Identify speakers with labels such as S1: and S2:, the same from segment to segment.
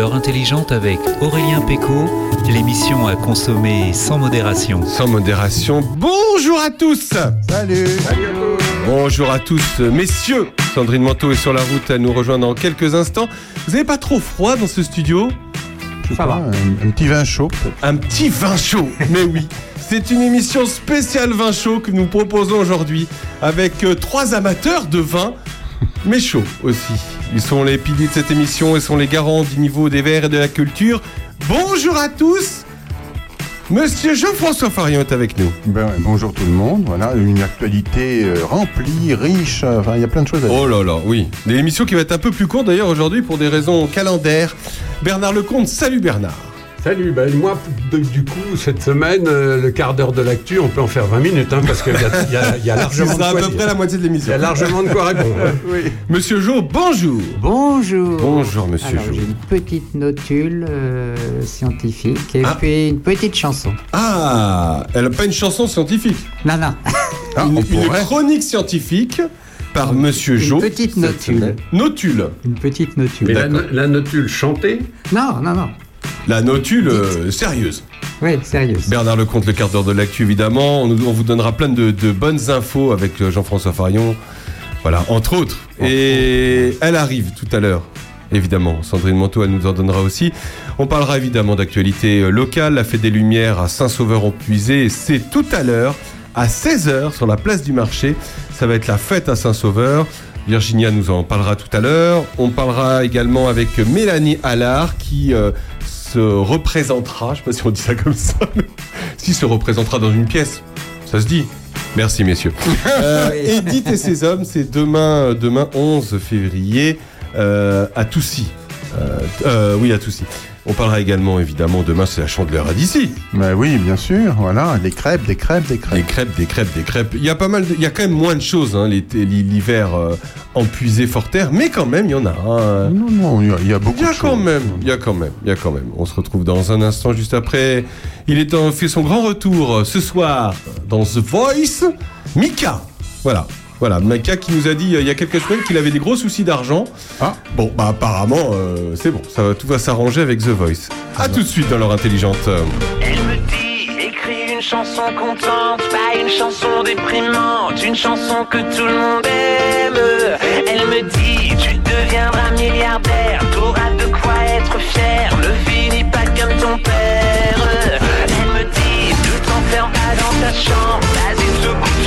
S1: l'heure intelligente avec Aurélien Péco, l'émission à consommer sans modération.
S2: Sans modération. Bonjour à tous
S3: Salut
S2: Bonjour à tous, messieurs Sandrine Manteau est sur la route, elle nous rejoint dans quelques instants. Vous n'avez pas trop froid dans ce studio?
S3: Je sais pas, Un, un petit vin chaud peut-être.
S2: Un petit vin chaud, mais oui. C'est une émission spéciale vin chaud que nous proposons aujourd'hui avec euh, trois amateurs de vin, mais chaud aussi. Ils sont les piliers de cette émission et sont les garants du niveau des verts et de la culture. Bonjour à tous Monsieur Jean-François Farion est avec nous.
S3: Ben, bonjour tout le monde. Voilà, une actualité euh, remplie, riche. euh, Enfin, il y a plein de choses à dire.
S2: Oh là là, oui. Une émission qui va être un peu plus courte d'ailleurs aujourd'hui pour des raisons calendaires. Bernard Lecomte, salut Bernard.
S4: Salut, ben moi, du coup, cette semaine, euh, le quart d'heure de l'actu, on peut en faire 20 minutes, hein, parce qu'il y y a- y largement de
S2: sera à
S4: quoi
S2: peu près la moitié de
S4: Il y
S2: l'émission.
S4: a largement de quoi répondre.
S2: Monsieur Jo, bonjour.
S5: Bonjour.
S2: Bonjour Monsieur
S5: Alors,
S2: Jo.
S5: j'ai une petite notule euh, scientifique et
S2: Ah.
S5: puis une petite chanson.
S2: Ah, elle n'a pas une chanson scientifique.
S5: Non, non.
S3: Ah,
S2: une, une chronique scientifique par Monsieur
S5: Une
S2: Jo.
S5: petite
S2: cette
S5: notule.
S2: Notule.
S5: Une petite notule.
S4: Mais la notule chantée,
S5: Non, non, non.
S2: La notule euh, sérieuse.
S5: Oui, sérieux.
S2: Bernard Lecomte, le quart d'heure de l'actu, évidemment. On, nous- on vous donnera plein de, de bonnes infos avec euh, Jean-François Farion. Voilà, entre autres. Et elle arrive tout à l'heure. Évidemment, Sandrine Manteau, elle nous en donnera aussi. On parlera évidemment d'actualité euh, locale. La Fête des Lumières à Saint-Sauveur-en-Puisé, c'est tout à l'heure, à 16h, sur la place du marché. Ça va être la fête à Saint-Sauveur. Virginia nous en parlera tout à l'heure. On parlera également avec Mélanie Allard qui euh, se représentera, je sais pas si on dit ça comme ça, mais si se représentera dans une pièce. Ça se dit. Merci messieurs. Euh, Edith et ses hommes, c'est demain, demain 11 février euh, à Toussy. Euh, euh, oui, à Toussy. On parlera également évidemment demain, c'est la chandeleur à d'ici.
S3: Ben oui, bien sûr. Voilà, des crêpes, des crêpes, des
S2: Des
S3: crêpes.
S2: crêpes, des crêpes, des crêpes. Il y a pas mal, de- il y a quand même moins de choses hein, l'hiver euh, empuisé fort terre, mais quand même il y en a. hein.
S3: Non, non, il y a, il y a beaucoup
S2: Il y a
S3: de
S2: quand
S3: choses.
S2: même, il y a quand même, il y a quand même. On se retrouve dans un instant juste après. Il est en, fait son grand retour euh, ce soir dans The Voice. Mika, voilà, voilà, Mika qui nous a dit euh, il y a quelques semaines qu'il avait des gros soucis d'argent.
S3: Ah.
S2: bon, bah apparemment euh, c'est bon, ça va, tout va s'arranger avec The Voice. À tout de suite dans l'heure intelligente.
S6: Elle me dit, écris une chanson contente, pas une chanson déprimante, une chanson que tout le monde aime. Elle me dit, tu deviendras milliardaire, t'auras de quoi être fier, ne finis pas comme ton père. Elle me dit, ne t'enferme pas dans ta chambre, vas-y secoue-toi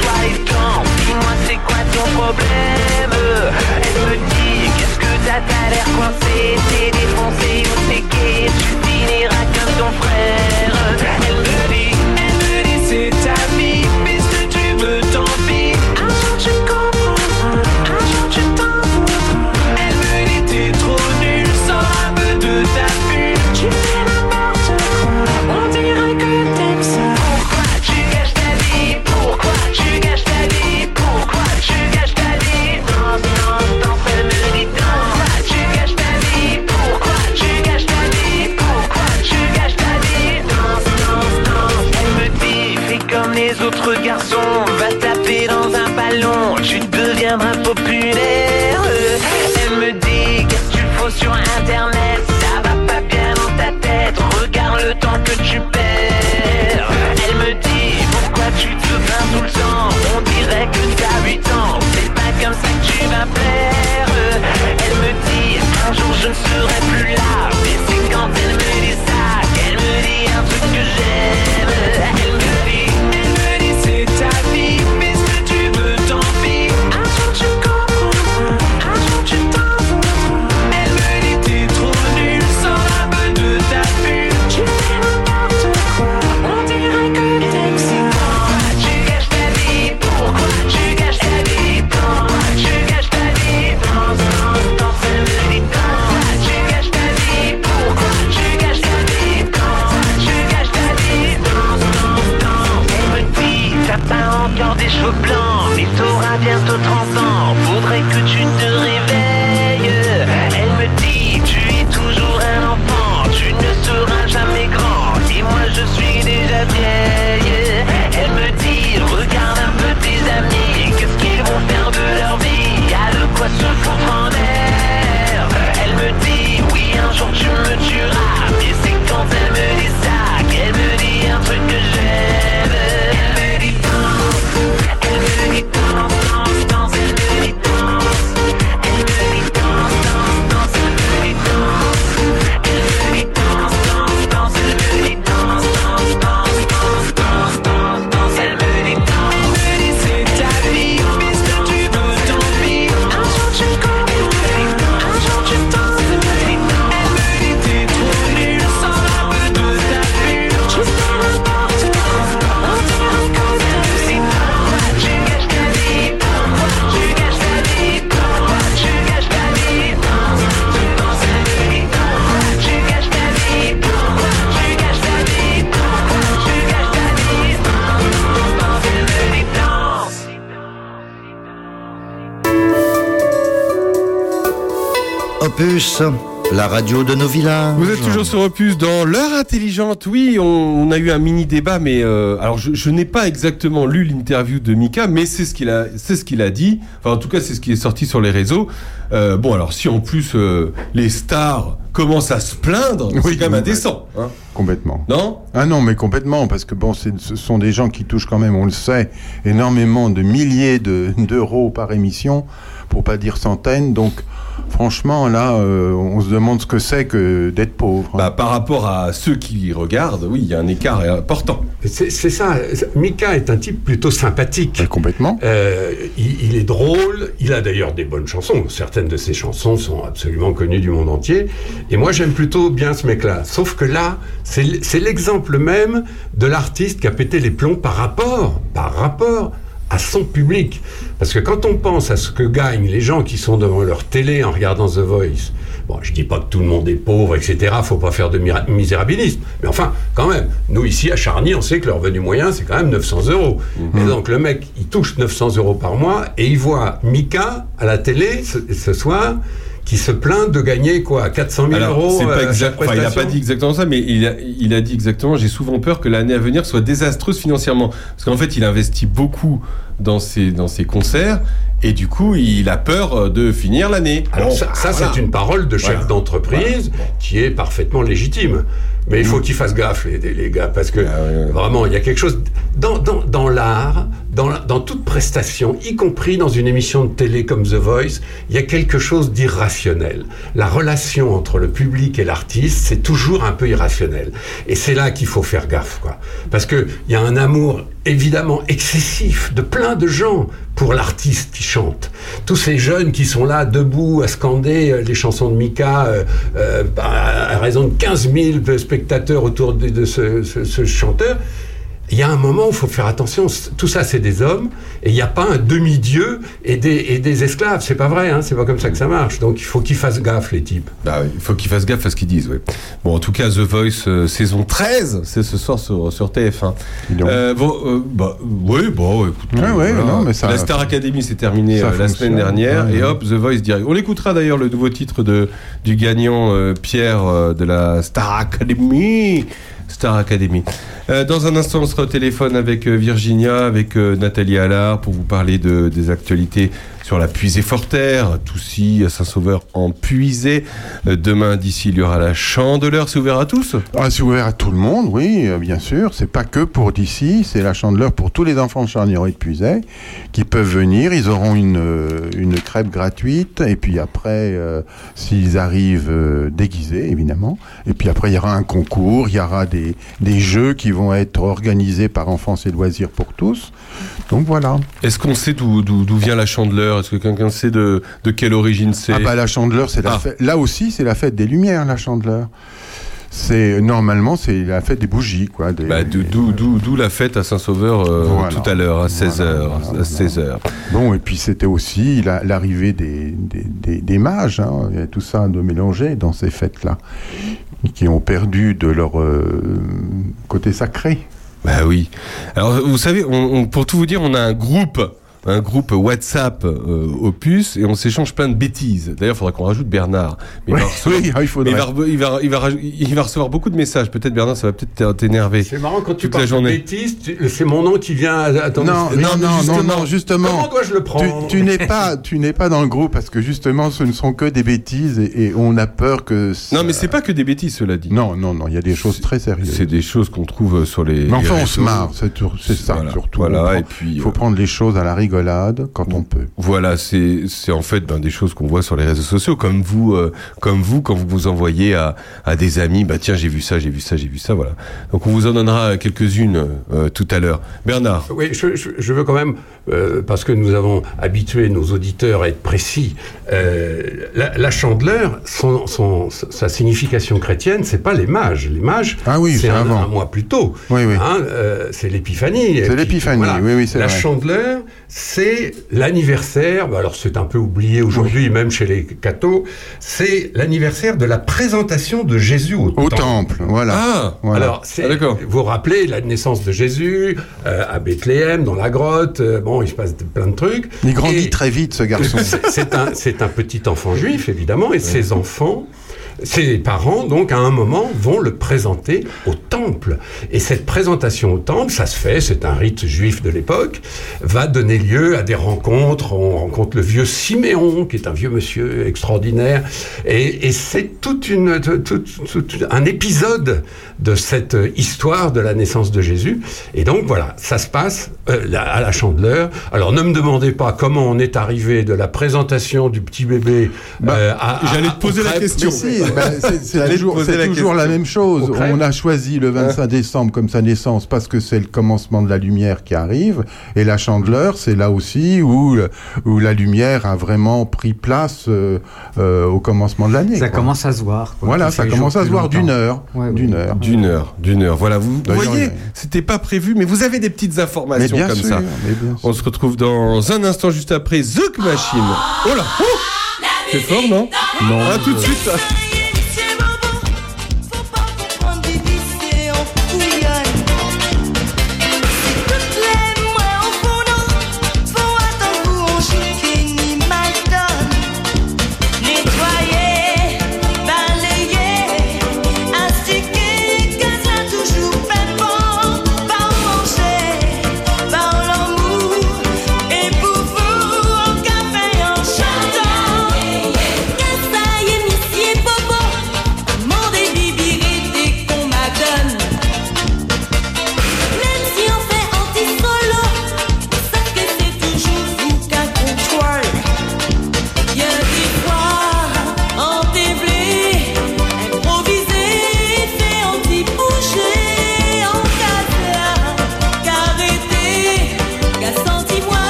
S7: La radio de nos villages.
S2: Vous êtes toujours sur Opus dans l'heure intelligente. Oui, on, a eu un mini débat, mais euh, alors je, je n'ai pas exactement lu l'interview de Mika, mais c'est ce qu'il a, c'est ce qu'il a dit. Enfin, en tout cas, c'est ce qui est sorti sur les réseaux. Euh, bon, alors si en plus euh, les stars commencent à se plaindre, c'est
S3: Oui,
S2: quand même indécent, hein.
S3: Complètement.
S2: non?
S3: Ah non, mais complètement, parce que bon, c'est- ce sont des gens qui touchent quand même, on le sait, énormément de milliers de- d'euros par émission, pour pas dire centaines. Donc, franchement, là, euh, on se demande ce que c'est que d'être pauvre. hein.
S2: Bah, par rapport à ceux qui regardent, oui, il y a un écart important.
S4: C'est c'est ça. Mika est un type plutôt sympathique.
S3: Ouais, complètement.
S4: Euh, il, il est drôle, il a d'ailleurs des bonnes chansons. Certaines de ses chansons sont absolument connues du monde entier. Et moi, j'aime plutôt bien ce mec-là. Sauf que là, c'est l'exemple même de l'artiste qui a pété les plombs par rapport, par rapport à son public. Parce que quand on pense à ce que gagnent les gens qui sont devant leur télé en regardant The Voice, bon, je dis pas que tout le monde est pauvre, etc. Faut pas faire de misérabilisme. Mais enfin, quand même, nous ici à Charny, on sait que le revenu moyen, c'est quand même 900 euros. Et donc le mec, il touche 900 euros par mois et il voit Mika à la télé ce, ce soir qui se plaint de gagner quoi 400 000
S2: Alors,
S4: euros euh,
S2: pas
S4: à
S2: exact-
S4: chaque
S2: enfin, il n'a pas dit exactement ça, mais il a, il a dit exactement j'ai souvent peur que l'année à venir soit désastreuse financièrement. Parce qu'en fait, il investit beaucoup dans ses, dans ses concerts, et du coup, il a peur euh, de finir l'année.
S4: Alors
S2: Bon,
S4: ça, ça,
S2: voilà.
S4: c'est une parole de chef
S2: Voilà.
S4: d'entreprise qui est parfaitement légitime. Mais il faut qu'ils fassent gaffe, les, les gars, parce que
S2: Mm. Ah
S4: vraiment, il y a quelque chose dans, dans, dans l'art, dans, dans toute prestation, y compris dans une émission de télé comme The Voice, il y a quelque chose d'irrationnel. La relation entre le public et l'artiste, c'est toujours un peu irrationnel. Et c'est là qu'il faut faire gaffe, quoi. Parce que il y a un amour évidemment excessif de plein de gens pour l'artiste qui chante. Tous ces jeunes qui sont là debout à scander euh, les chansons de Mika euh, euh, à à raison de 15 000 spectateurs autour de, ce chanteur. Il y a un moment où il faut faire attention. Tout ça, c'est des hommes, et il n'y a pas un demi-dieu et des, et des esclaves. C'est pas vrai, hein, c'est pas comme ça que ça marche. Donc il faut qu'ils fassent gaffe, les types.
S2: Bah oui, il faut qu'ils fassent gaffe à ce qu'ils disent. ouais. Bon, en tout cas, The Voice euh, saison 13, c'est ce soir sur, sur TF1.
S3: Dis donc.
S2: Euh, bon, euh, bah, oui, bon, écoute.
S3: Ouais, ouais, non, mais ça-
S2: la Star Academy s'est terminée euh, la semaine dernière,
S3: ouais,
S2: et hop, The Voice direct. On écoutera d'ailleurs le nouveau titre de, du gagnant euh, Pierre euh, de la Star Academy. Star Academy. Euh, dans un instant, on sera au téléphone avec euh, Virginia, avec euh, Nathalie Allard pour vous parler de, des actualités sur la puisée Forterre, Toussy, Saint-Sauveur en puisée. Euh, demain, d'ici, il y aura la chandeleur. C'est ouvert à tous
S3: Ah, c'est ouvert à tout le monde, oui, euh, bien sûr. C'est pas que pour d'ici, c'est la chandeleur pour tous les enfants de Charnier et de Puiset qui peuvent venir. Ils auront une, euh, une crêpe gratuite et puis après, euh, s'ils arrivent euh, déguisés, évidemment. Et puis après, il y aura un concours, il y aura des, des jeux qui vont être organisés par Enfance et Loisirs pour tous. Donc voilà.
S2: Est-ce qu'on sait d'où vient la chandeleur Est-ce que quelqu'un sait de, de quelle origine c'est
S3: Ah bah la chandeleur, c'est la
S2: Ah.
S3: fête. Là aussi, c'est la fête des lumières, la chandeleur. C'est normalement c'est la fête des bougies, quoi.
S2: Bah, d'où- la fête à Saint-Sauveur euh,
S3: Voilà.
S2: tout à l'heure, à 16h.
S3: Voilà,
S2: à
S3: voilà,
S2: 16h.
S3: Bon, et puis c'était aussi la- l'arrivée des, des, des- des mages, hein, tout ça de mélangé dans ces fêtes-là, qui ont perdu de leur euh, côté sacré.
S2: Bah oui. Alors, vous savez, on, on- pour tout vous dire, on a un groupe. Un groupe WhatsApp euh, Opus et on s'échange plein de bêtises. D'ailleurs, il faudra qu'on rajoute Bernard. Mais il, va recevoir,
S3: oui, il
S2: mais
S3: faudrait.
S2: il, va, re- il, va, il, va, raj- il va recevoir beaucoup de messages. Peut-être Bernard, ça va peut-être t'énerver.
S4: C'est marrant quand tu parles de
S2: journée.
S4: bêtises, c'est mon nom qui vient à, ton
S3: Non, non, non, non,
S2: justement.
S3: non, justement.
S4: Comment dois-je le
S3: Tu,
S4: prendre
S3: tu n'es pas, tu n'es pas dans le groupe parce que justement, ce ne sont que des bêtises et, et on a peur que. ça-
S2: Non, mais c'est pas que des bêtises, cela dit.
S3: Non, non, non, il y a des choses très sérieuses.
S2: C'est des choses qu'on trouve sur les.
S3: Mais enfin, on se marre, c'est ça
S2: Voilà,
S3: surtout.
S2: Voilà,
S3: prend-
S2: et puis.
S3: Il faut
S2: euh,
S3: prendre les choses à la rigolade quand on peut.
S2: Voilà, c'est c'est en fait ben, des choses qu'on voit sur les réseaux sociaux, comme vous, euh, comme vous quand vous vous envoyez à, à des amis, bah tiens j'ai vu ça, j'ai vu ça, j'ai vu ça, voilà. Donc on vous en donnera quelques-unes euh, tout à l'heure. Bernard,
S4: Oui, je, je- je veux quand même, euh, parce que nous avons habitué nos auditeurs à être précis, euh, la, la chandeleur, son, son- sa signification chrétienne, c'est pas les mages. Les mages,
S3: Ah oui,
S4: c'est
S3: c'est
S4: un,
S3: avant.
S4: un mois plus tôt.
S3: Oui, oui.
S4: Hein, euh, c'est l'épiphanie.
S3: C'est l'épiphanie, oui, oui, c'est
S4: La
S3: vrai.
S4: chandeleur, c'est l'anniversaire, bah alors c'est un peu oublié aujourd'hui, même chez les cathos, c'est l'anniversaire de la présentation de Jésus au,
S3: Au
S4: temple.
S3: temple, voilà.
S8: Ah
S3: Voilà.
S4: Alors,
S8: Ah,
S4: vous vous rappelez la naissance de Jésus euh, à Bethléem, dans la grotte. euh, bon, il se passe plein de trucs.
S3: Il grandit
S4: Et-
S3: très vite, ce garçon.
S4: c'est c'est un, c'est un petit enfant juif, évidemment, et ses enfants, ses parents, donc, à un moment, vont le présenter au temple. Et cette présentation au temple, ça se fait, c'est un rite juif de l'époque, va donner lieu à des rencontres. On rencontre le vieux Siméon, qui est un vieux monsieur extraordinaire. Et, et c'est toute une, tout, tout- tout- un épisode de cette histoire de la naissance de Jésus. Et donc, voilà, ça se passe euh, à la chandeleur. Alors, ne me demandez pas comment on est arrivé de la présentation du petit bébé
S3: Bah,
S4: euh, à,
S8: j'allais te poser la question.
S3: Mais si, ben, c'est- toujours,
S8: la
S3: toujours la
S8: question.
S3: même chose. On a choisi le 25 décembre comme sa naissance parce que c'est le commencement de la lumière qui arrive. Et la chandeleur, c'est là aussi où, où la lumière a vraiment pris place euh, euh, au commencement de l'année.
S5: Ça
S3: quoi.
S5: commence à se voir. quoi.
S3: Voilà, ça commence à se voir d'une heure.
S5: Ouais.
S3: D'une heure.
S8: D'une heure, d'une heure. Voilà, vous voyez, c'était pas prévu, mais vous avez des petites informations
S3: bien
S8: comme
S3: sûr,
S8: ça.
S3: mais bien sûr.
S8: On se retrouve dans un instant juste après Zouk Machine. Oh là oh C'est fort, non
S3: Non.
S8: Ah, tout de suite.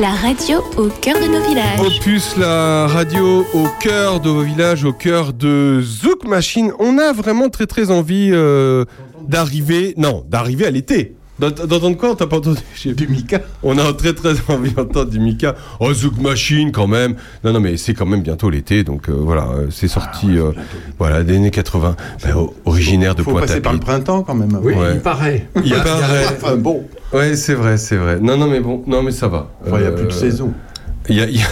S9: La
S10: radio au cœur de nos villages.
S8: Opus, la radio au cœur de vos villages, au cœur de Zouk Machine. On a vraiment très très envie euh, d'arriver, non, d'arriver à l'été. D'ent- D'entendre quoi? T'as pas entendu? J'ai-
S3: Du Mika.
S8: On a très très envie d'entendre du Mika. Oh, Zouk Machine quand même. Non, non, mais c'est quand même bientôt l'été, donc euh, voilà, euh, c'est sorti, euh, voilà, des années 80, Ben, originaire de
S3: Faut passer par le
S8: Pointe-à-Pitre.
S3: printemps quand même.
S4: Oui,
S8: Ouais.
S4: il paraît.
S8: Il paraît.
S3: Enfin bon,
S8: Ouais, c'est vrai, c'est vrai. Non, non, mais bon, non, mais ça va.
S3: enfin, il n'y a
S8: Euh,
S3: plus de saison.
S8: Il y a, y a-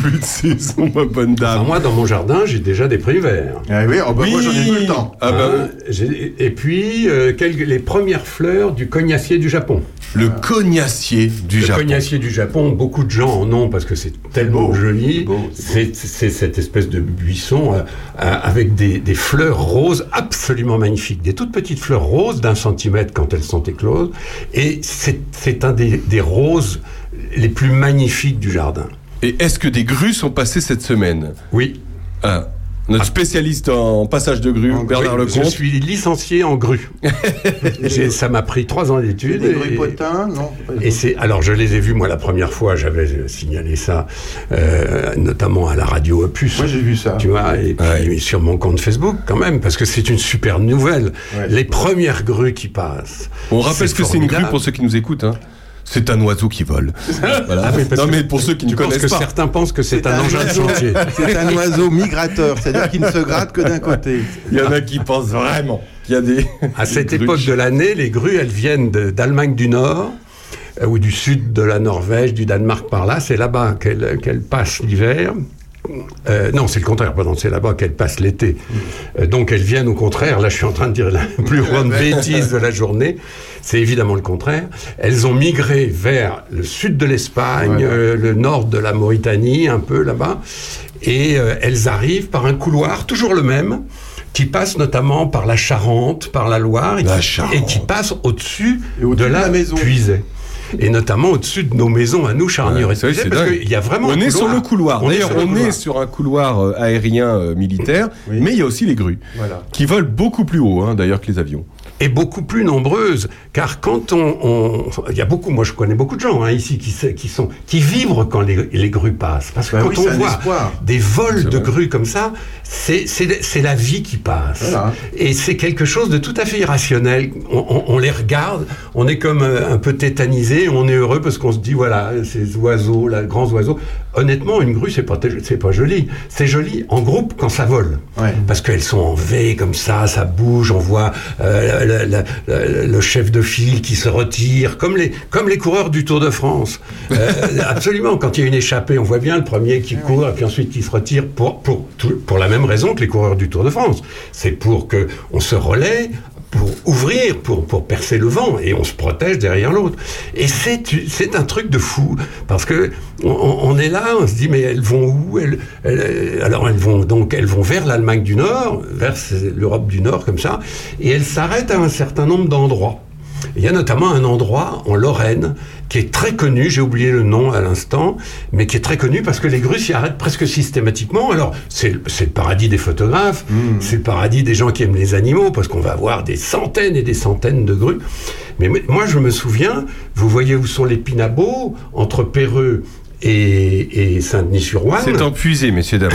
S2: Plus de saison, ma bonne dame.
S4: Moi, dans mon jardin, j'ai déjà des prix verts.
S3: Ah oui, oh bah moi j'en ai tout le temps.
S2: Ah bah,
S4: Hein, et puis, euh, quelques- les premières fleurs du cognacier du Japon.
S2: le cognacier du
S4: le
S2: Japon.
S4: cognacier du Japon, beaucoup de gens en ont parce que c'est tellement
S3: beau,
S4: joli.
S3: c'est
S4: cette espèce de buisson euh, euh, avec des, des fleurs roses absolument magnifiques. Des toutes petites fleurs roses d'un centimètre quand elles sont écloses. Et c'est c'est un des, des roses les plus magnifiques du jardin.
S2: Et est-ce que des grues sont passées cette semaine?
S4: Oui.
S2: Ah, Notre spécialiste en passage de grue,
S3: En
S2: Bernard
S4: Je suis licencié en grue. J'ai- Ça m'a pris trois ans d'études.
S3: des
S4: et-
S3: gripotins, non
S4: Et c'est alors je les ai vus moi la première fois, j'avais signalé ça, euh, notamment à la radio Opus.
S3: Moi j'ai vu ça.
S4: Tu vois, et puis
S2: Ouais.
S4: sur mon compte Facebook quand même, parce que c'est une super nouvelle.
S3: Ouais.
S4: Les premières grues qui passent.
S2: On rappelle ce que c'est une grue pour ceux qui nous écoutent. hein. C'est un oiseau qui vole. Voilà.
S4: Ah oui,
S2: non
S4: que
S2: mais pour ceux qui ne connaissent
S4: que
S2: pas.
S4: certains pensent que c'est un
S3: un
S4: engin de
S3: oiseau.
S4: chantier.
S3: C'est un oiseau migrateur, c'est-à-dire qu'il ne se gratte que d'un côté.
S2: Il y en a qui pensent vraiment qu'il y a des.
S4: À cette époque
S2: grues.
S4: de l'année, les grues, elles viennent d'Allemagne du Nord euh, ou du sud de la Norvège, du Danemark par là. C'est là-bas qu'elles qu'elles passent l'hiver. Euh, non, c'est le contraire, pardon, c'est là-bas qu'elles passent l'été. Euh, donc elles viennent au contraire, là je suis en train de dire la plus grande bêtise de la journée, c'est évidemment le contraire. Elles ont migré vers le sud de l'Espagne, euh, le nord de la Mauritanie, un peu là-bas, et elles arrivent par un couloir, toujours le même, qui passe notamment par la Charente, par la Loire, et,
S2: La
S4: qui,
S2: Charente.
S4: et qui passe au-dessus de
S3: de
S4: la,
S3: la maison.
S4: puisée. Et notamment au-dessus de nos maisons à nous, charnières
S2: Ouais,
S4: et
S2: c'est vrai,
S4: Puisay,
S2: c'est
S4: parce qu'il y a vraiment
S2: On
S4: un
S2: est sur le couloir. D'ailleurs, on est sur un couloir euh, aérien euh, militaire,
S3: Oui.
S2: mais il y a aussi les grues
S3: Voilà.
S2: qui volent beaucoup plus haut, hein, d'ailleurs, que les avions.
S4: Et beaucoup plus nombreuses, car quand on, on- il y a beaucoup, moi je connais beaucoup de gens hein, ici qui, qui sont, qui vibrent quand les, les grues passent, parce que
S3: Bah
S4: quand
S3: oui,
S4: on voit
S3: espoir.
S4: des vols de grues comme ça, c'est c'est c'est la vie qui passe,
S3: Voilà.
S4: et c'est quelque chose de tout à fait irrationnel. On, on- on les regarde, on est comme euh, un peu tétanisé, on est heureux parce qu'on se dit voilà ces oiseaux, là, grands oiseaux. Honnêtement, une grue c'est pas c'est pas joli, c'est joli en groupe quand ça vole
S3: Ouais.
S4: parce qu'elles sont en V comme ça, ça bouge, on voit euh, le, le- le- le chef de file qui se retire, comme les, comme les coureurs du Tour de France. Euh, absolument, quand il y a une échappée, on voit bien le premier qui court et puis ensuite qui se retire pour, pour, tout- pour la même raison que les coureurs du Tour de France. C'est pour que on se relaie, pour ouvrir, pour, pour percer le vent, et on se protège derrière l'autre. Et c'est un truc de fou, parce que on, est là, on se dit, mais elles vont où? Elles- Alors elles vont donc elles vont vers l'Allemagne du Nord, vers l'Europe du Nord, comme ça, et elles s'arrêtent à un certain nombre d'endroits. Il y a notamment un endroit en Lorraine qui est très connu, j'ai oublié le nom à l'instant, mais qui est très connu parce que les grues s'y arrêtent presque systématiquement. Alors, c'est le paradis des photographes, c'est le paradis des gens qui aiment les animaux, parce qu'on va avoir des centaines et des centaines de grues. Mais moi, je me souviens, vous voyez où sont les Pinabeaux, entre Péreux et, et Saint-Denis-sur-Ouane.
S2: C'est empuisé, messieurs, dames.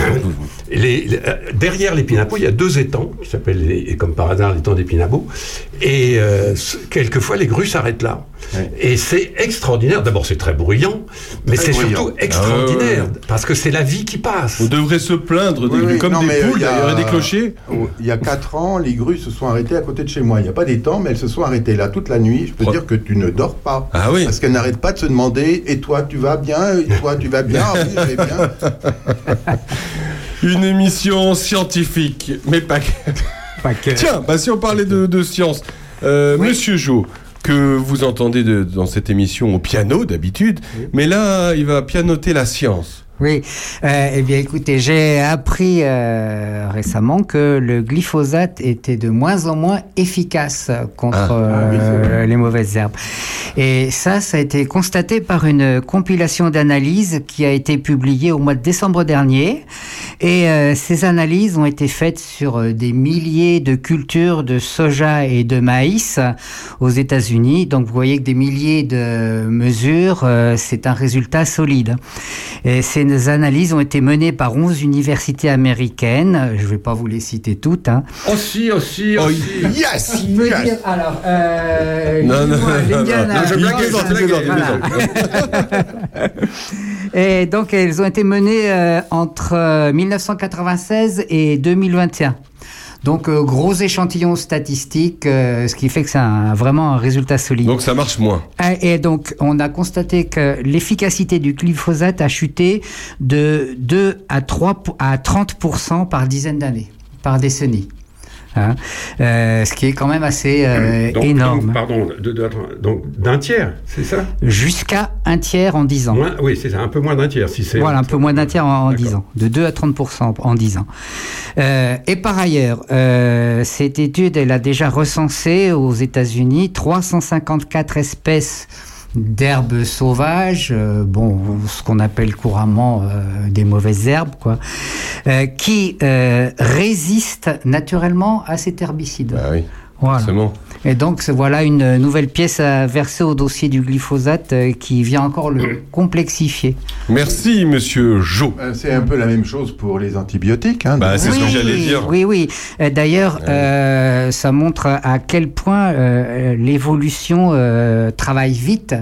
S4: Les- les- euh, derrière les Pinabeaux, il y a deux étangs qui s'appellent, les- comme par hasard, l'étang des Pinabeaux. Et euh, quelquefois, les grues s'arrêtent là.
S3: Ouais.
S4: Et c'est extraordinaire. D'abord, c'est très bruyant, mais
S3: Très
S4: c'est
S3: bruyant.
S4: surtout extraordinaire
S2: Ah ouais.
S4: parce que c'est la vie qui passe.
S2: On devrait se plaindre des
S3: Oui,
S2: grues
S3: oui,
S2: comme
S3: non,
S2: des
S3: mais,
S2: poules,
S3: il y a-
S2: il y aurait des clochers.
S3: Il y a 4 ans, les grues se sont arrêtées à côté de chez moi. Il n'y a pas d'étang, mais elles se sont arrêtées là toute la nuit. Je peux
S2: Pro-
S3: dire que tu ne dors pas.
S2: Ah oui.
S3: Parce qu'elles n'arrêtent pas de se demander Et toi, tu vas bien toi, tu vas bien oui, je vais bien.
S2: Une émission scientifique, mais pas que.
S5: Pas que.
S2: Tiens, bah si on parlait de, de science, euh, Monsieur Jo, que vous entendez de- dans cette émission au piano d'habitude, mais là, il va pianoter la science.
S5: Oui, euh, eh bien écoutez, j'ai appris euh, récemment que le glyphosate était de moins en moins efficace contre
S2: Ah.
S5: euh,
S3: Ah c'est
S5: les mauvaises herbes. Et ça, ça a été constaté par une compilation d'analyses qui a été publiée au mois de décembre dernier. Et euh, ces analyses ont été faites sur des milliers de cultures de soja et de maïs aux États-Unis. Donc vous voyez que des milliers de mesures, c'est un résultat solide. Et ces analyses ont été menées par 11 universités américaines. Je ne vais pas vous les citer toutes. Hein.
S4: Aussi, aussi,
S2: Oh,
S4: aussi.
S2: yes,
S5: dire, alors, euh,
S2: Non, non, je blague.
S5: Et donc, elles ont été menées euh, entre euh, 1996 et 2021. Donc euh, gros échantillon statistique, euh, ce qui fait que c'est un- vraiment un résultat solide.
S2: Donc ça marche moins.
S5: Ah, Et donc, on a constaté que l'efficacité du glyphosate a chuté de 2 à 3 pour- à 30% par dizaine d'années, par décennie. Hein. Euh, ce qui est quand même assez euh,
S4: Donc,
S5: énorme.
S4: donc, pardon, de- de- donc d'un tiers, c'est ça?
S5: Jusqu'à un tiers en 10 ans.
S4: Moins- Oui, c'est ça, un peu moins d'un tiers. Si c'est
S5: Voilà, un peu moins d'un tiers en, en
S4: D'accord.
S5: 10 ans, de 2 à 30% en 10 ans. Euh, et par ailleurs, euh, cette étude, elle a déjà recensé aux États-Unis 354 espèces d'herbes sauvages, euh, bon, ce qu'on appelle couramment euh, des mauvaises herbes, quoi, euh, qui résistent naturellement à cet herbicide.
S2: Bah
S5: Voilà.
S2: forcément.
S5: Et donc voilà une nouvelle pièce à verser au dossier du glyphosate euh, qui vient encore le complexifier.
S2: Merci, monsieur Jo.
S3: Euh, C'est un peu la même chose pour les antibiotiques. Hein,
S2: Bah, c'est ce que j'allais dire.
S5: Oui, oui. Euh, D'ailleurs, euh, ça montre à quel point euh, l'évolution euh, travaille vite.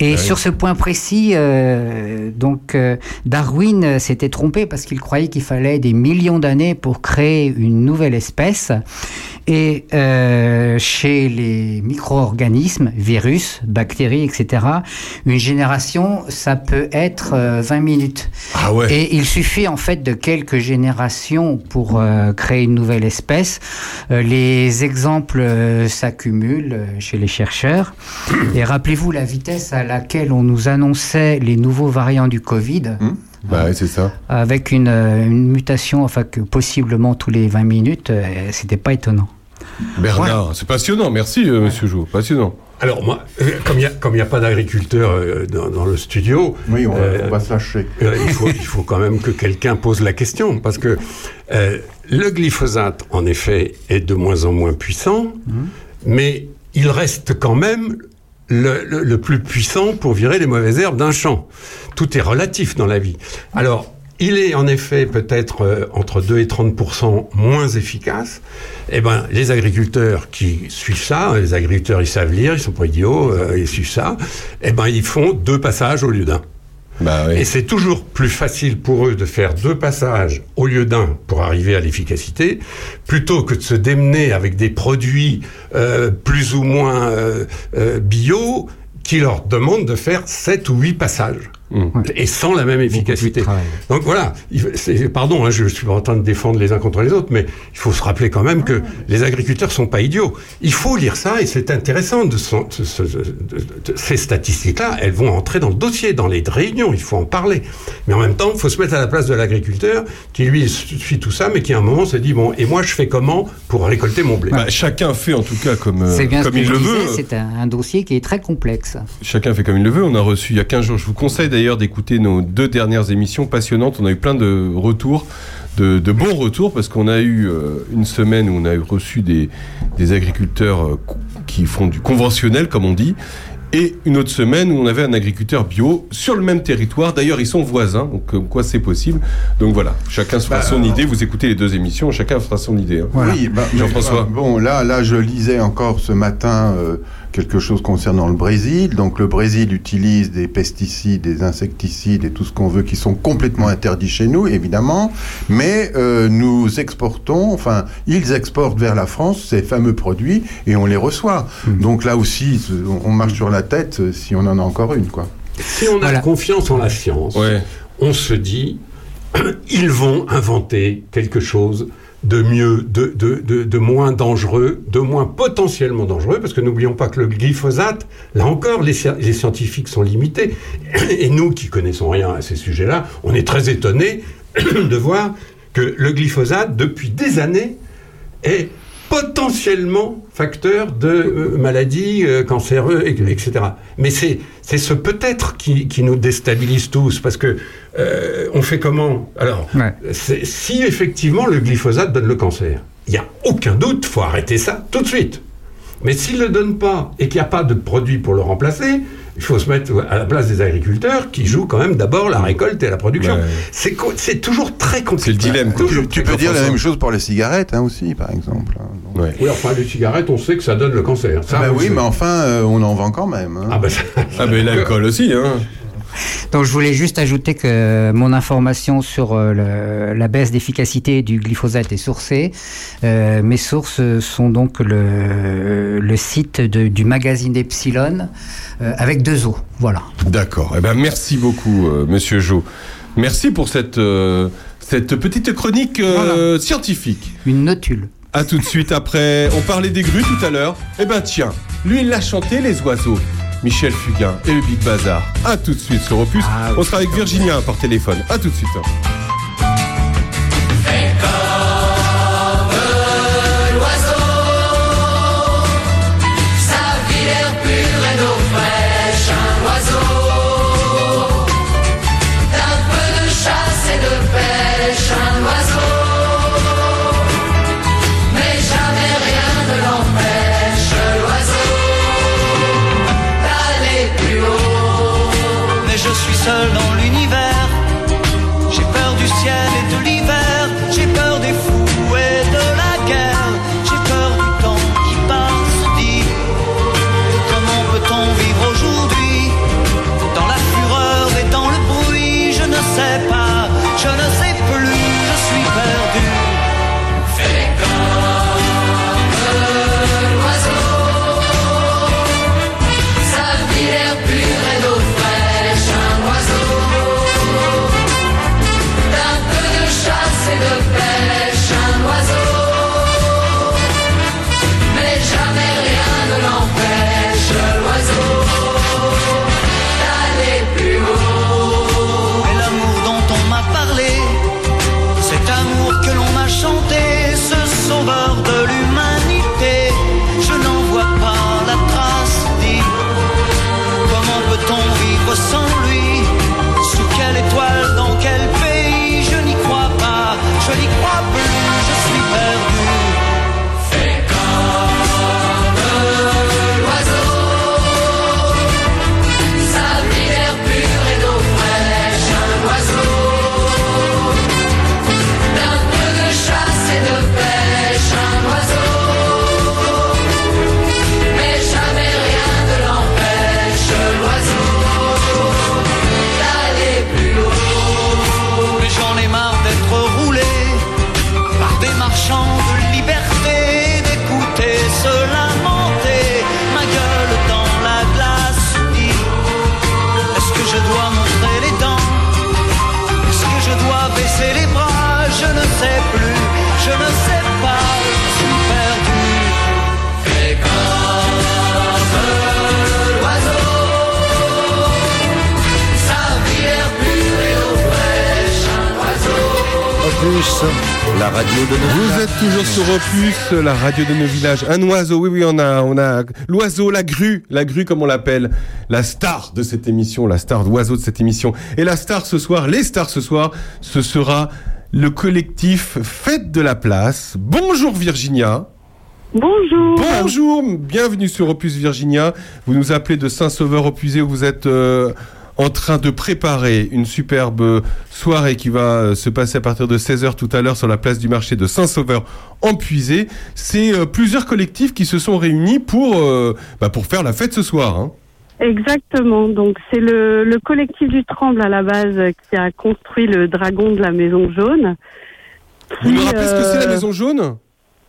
S5: Et
S2: Ah oui.
S5: sur ce point précis, euh, donc euh, Darwin s'était trompé parce qu'il croyait qu'il fallait des millions d'années pour créer une nouvelle espèce. Et euh, chez les micro-organismes, virus, bactéries, etc., une génération, ça peut être euh, 20 minutes.
S2: Ah ouais.
S5: Et il suffit en fait de quelques générations pour euh, créer une nouvelle espèce. Euh, les exemples euh, s'accumulent chez les chercheurs. Et rappelez-vous la vitesse à laquelle on nous annonçait les nouveaux variants du Covid.
S2: Bah ouais, c'est ça.
S5: Avec une, une mutation, enfin que possiblement tous les 20 minutes, c'était pas étonnant.
S2: Bernard, c'est passionnant. Merci, euh, monsieur Jo. Passionnant.
S4: Alors moi, euh, comme il n'y a, comme il y a pas d'agriculteur euh, dans, dans le studio,
S3: Oui, on, va-
S4: euh,
S3: on va se lâcher.
S4: euh, il, faut, il faut quand même que quelqu'un pose la question, parce que euh, le glyphosate, en effet, est de moins en moins puissant, mais il reste quand même le, le- le plus puissant pour virer les mauvaises herbes d'un champ. Tout est relatif dans la vie. Alors, il est en effet peut-être euh, entre 2 et 30% moins efficace. Eh ben, les agriculteurs qui suivent ça, les agriculteurs ils savent lire, ils sont pas idiots, euh, ils suivent ça. Eh ben, ils font deux passages au lieu d'un.
S2: Bah
S4: Et c'est toujours plus facile pour eux de faire deux passages au lieu d'un pour arriver à l'efficacité, plutôt que de se démener avec des produits euh, plus ou moins euh, bio qui leur demandent de faire sept ou huit passages.
S2: Mm.
S4: Et sans la même efficacité. Donc voilà, pardon, hein, je suis pas en train de défendre les uns contre les autres, mais il faut se rappeler quand même que les agriculteurs sont pas idiots. Il faut lire ça et c'est intéressant de, son- de- de- de- de- ces statistiques-là. Elles vont entrer dans le dossier, dans les réunions. Il faut en parler. Mais en même temps, il faut se mettre à la place de l'agriculteur qui lui suit tout ça, mais qui à un moment se dit bon, et moi je fais comment pour récolter mon blé?
S2: Bah, chacun fait en tout cas comme, euh,
S5: C'est bien ce
S2: comme il
S5: je
S2: le
S5: disais,
S2: veut.
S5: c'est un, un dossier qui est très complexe.
S2: Chacun fait comme il le veut. On a reçu il y a 15 jours. Je vous conseille d'ailleurs d'écouter nos deux dernières émissions passionnantes. On a eu plein de retours, de, de bons retours, parce qu'on a eu euh, une semaine où on a eu reçu des, des agriculteurs euh, qui font du conventionnel, comme on dit. Et une autre semaine où on avait un agriculteur bio sur le même territoire. D'ailleurs, ils sont voisins, donc comme quoi c'est possible. Donc voilà, chacun se fera
S3: Bah,
S2: son
S3: alors-
S2: idée. Vous écoutez les deux émissions, chacun fera son idée. hein.
S3: Oui, bah,
S2: Jean-François.
S3: bah, Bon, là, là, je lisais encore ce matin euh, quelque chose concernant le Brésil. Donc, le Brésil utilise des pesticides, des insecticides et tout ce qu'on veut qui sont complètement interdits chez nous, évidemment. Mais euh, nous exportons, enfin, ils exportent vers la France ces fameux produits et on les reçoit. Donc là aussi, on marche sur la tête euh, si on en a encore une, quoi.
S4: Si on a
S5: Voilà.
S4: confiance en la science,
S2: Ouais.
S4: on se dit, ils vont inventer quelque chose de mieux, de, moins dangereux, de moins potentiellement dangereux, parce que n'oublions pas que le glyphosate, là encore, les scientifiques sont limités. Et nous, qui connaissons rien à ces sujets-là, on est très étonnés de voir que le glyphosate, depuis des années, est potentiellement facteur de euh, maladies euh, etc. Mais c'est c'est ce peut-être qui, qui nous déstabilise tous, parce que euh, on fait comment? Alors,
S5: Ouais.
S4: c'est- si effectivement le glyphosate donne le cancer, il n'y a aucun doute, faut arrêter ça tout de suite. Mais s'il ne le donne pas et qu'il n'y a pas de produit pour le remplacer, il faut se mettre à la place des agriculteurs qui jouent quand même d'abord la récolte et la production.
S2: Ouais.
S4: C'est toujours très compliqué.
S2: C'est le dilemme, quoi.
S3: Tu, peux dire la même chose pour les cigarettes hein, aussi, par exemple. hein. Donc-
S2: Ouais.
S4: Oui, enfin, les cigarettes, on sait que ça donne le cancer. Ça,
S3: Ah bah oui, mais enfin, euh, on en vend quand même. hein.
S4: Ah bah ça-
S2: Ah ben l'alcool aussi, hein.
S5: Donc je voulais juste ajouter que mon information sur euh, le- la baisse d'efficacité du glyphosate est sourcée. Euh, mes sources sont donc le, le site de- du magazine Epsilon euh, avec deux O. Voilà.
S2: D'accord. Eh ben, merci beaucoup, euh, Monsieur Jo. Merci pour cette, cette petite chronique scientifique.
S5: Une notule.
S2: À tout de suite après. On parlait des grues tout à l'heure. Eh ben tiens, lui il l'a chanté les oiseaux. Michel Fugain et le Big Bazar. À tout de suite sur Opus.
S5: Ah,
S2: On sera avec Virginia par téléphone. À tout de suite.
S7: Radio de nos
S2: Vous
S7: villages.
S2: êtes toujours sur Opus, la radio de nos villages. Un oiseau, oui, oui, on a, on a l'oiseau, la grue, la grue comme on l'appelle, la star de cette émission, la star d'oiseau de cette émission. Et la star ce soir, les stars ce soir, ce sera le collectif Fête de la Place. Bonjour Virginia.
S11: Bonjour.
S2: Bonjour, bienvenue sur Opus Virginia. Vous nous appelez de Saint-Sauveur Opusé où vous êtes euh, en train de préparer une superbe soirée qui va euh, se passer à partir de 16h tout à l'heure sur la place du marché de Saint-Sauveur en Puisé. C'est euh, plusieurs collectifs qui se sont réunis pour, euh, bah, pour faire la fête ce soir. hein.
S11: Exactement. Donc c'est le, le collectif du Tremble à la base qui a construit le dragon de la Maison Jaune.
S2: Vous
S11: Qui,
S2: rappelez ce que c'est la Maison Jaune?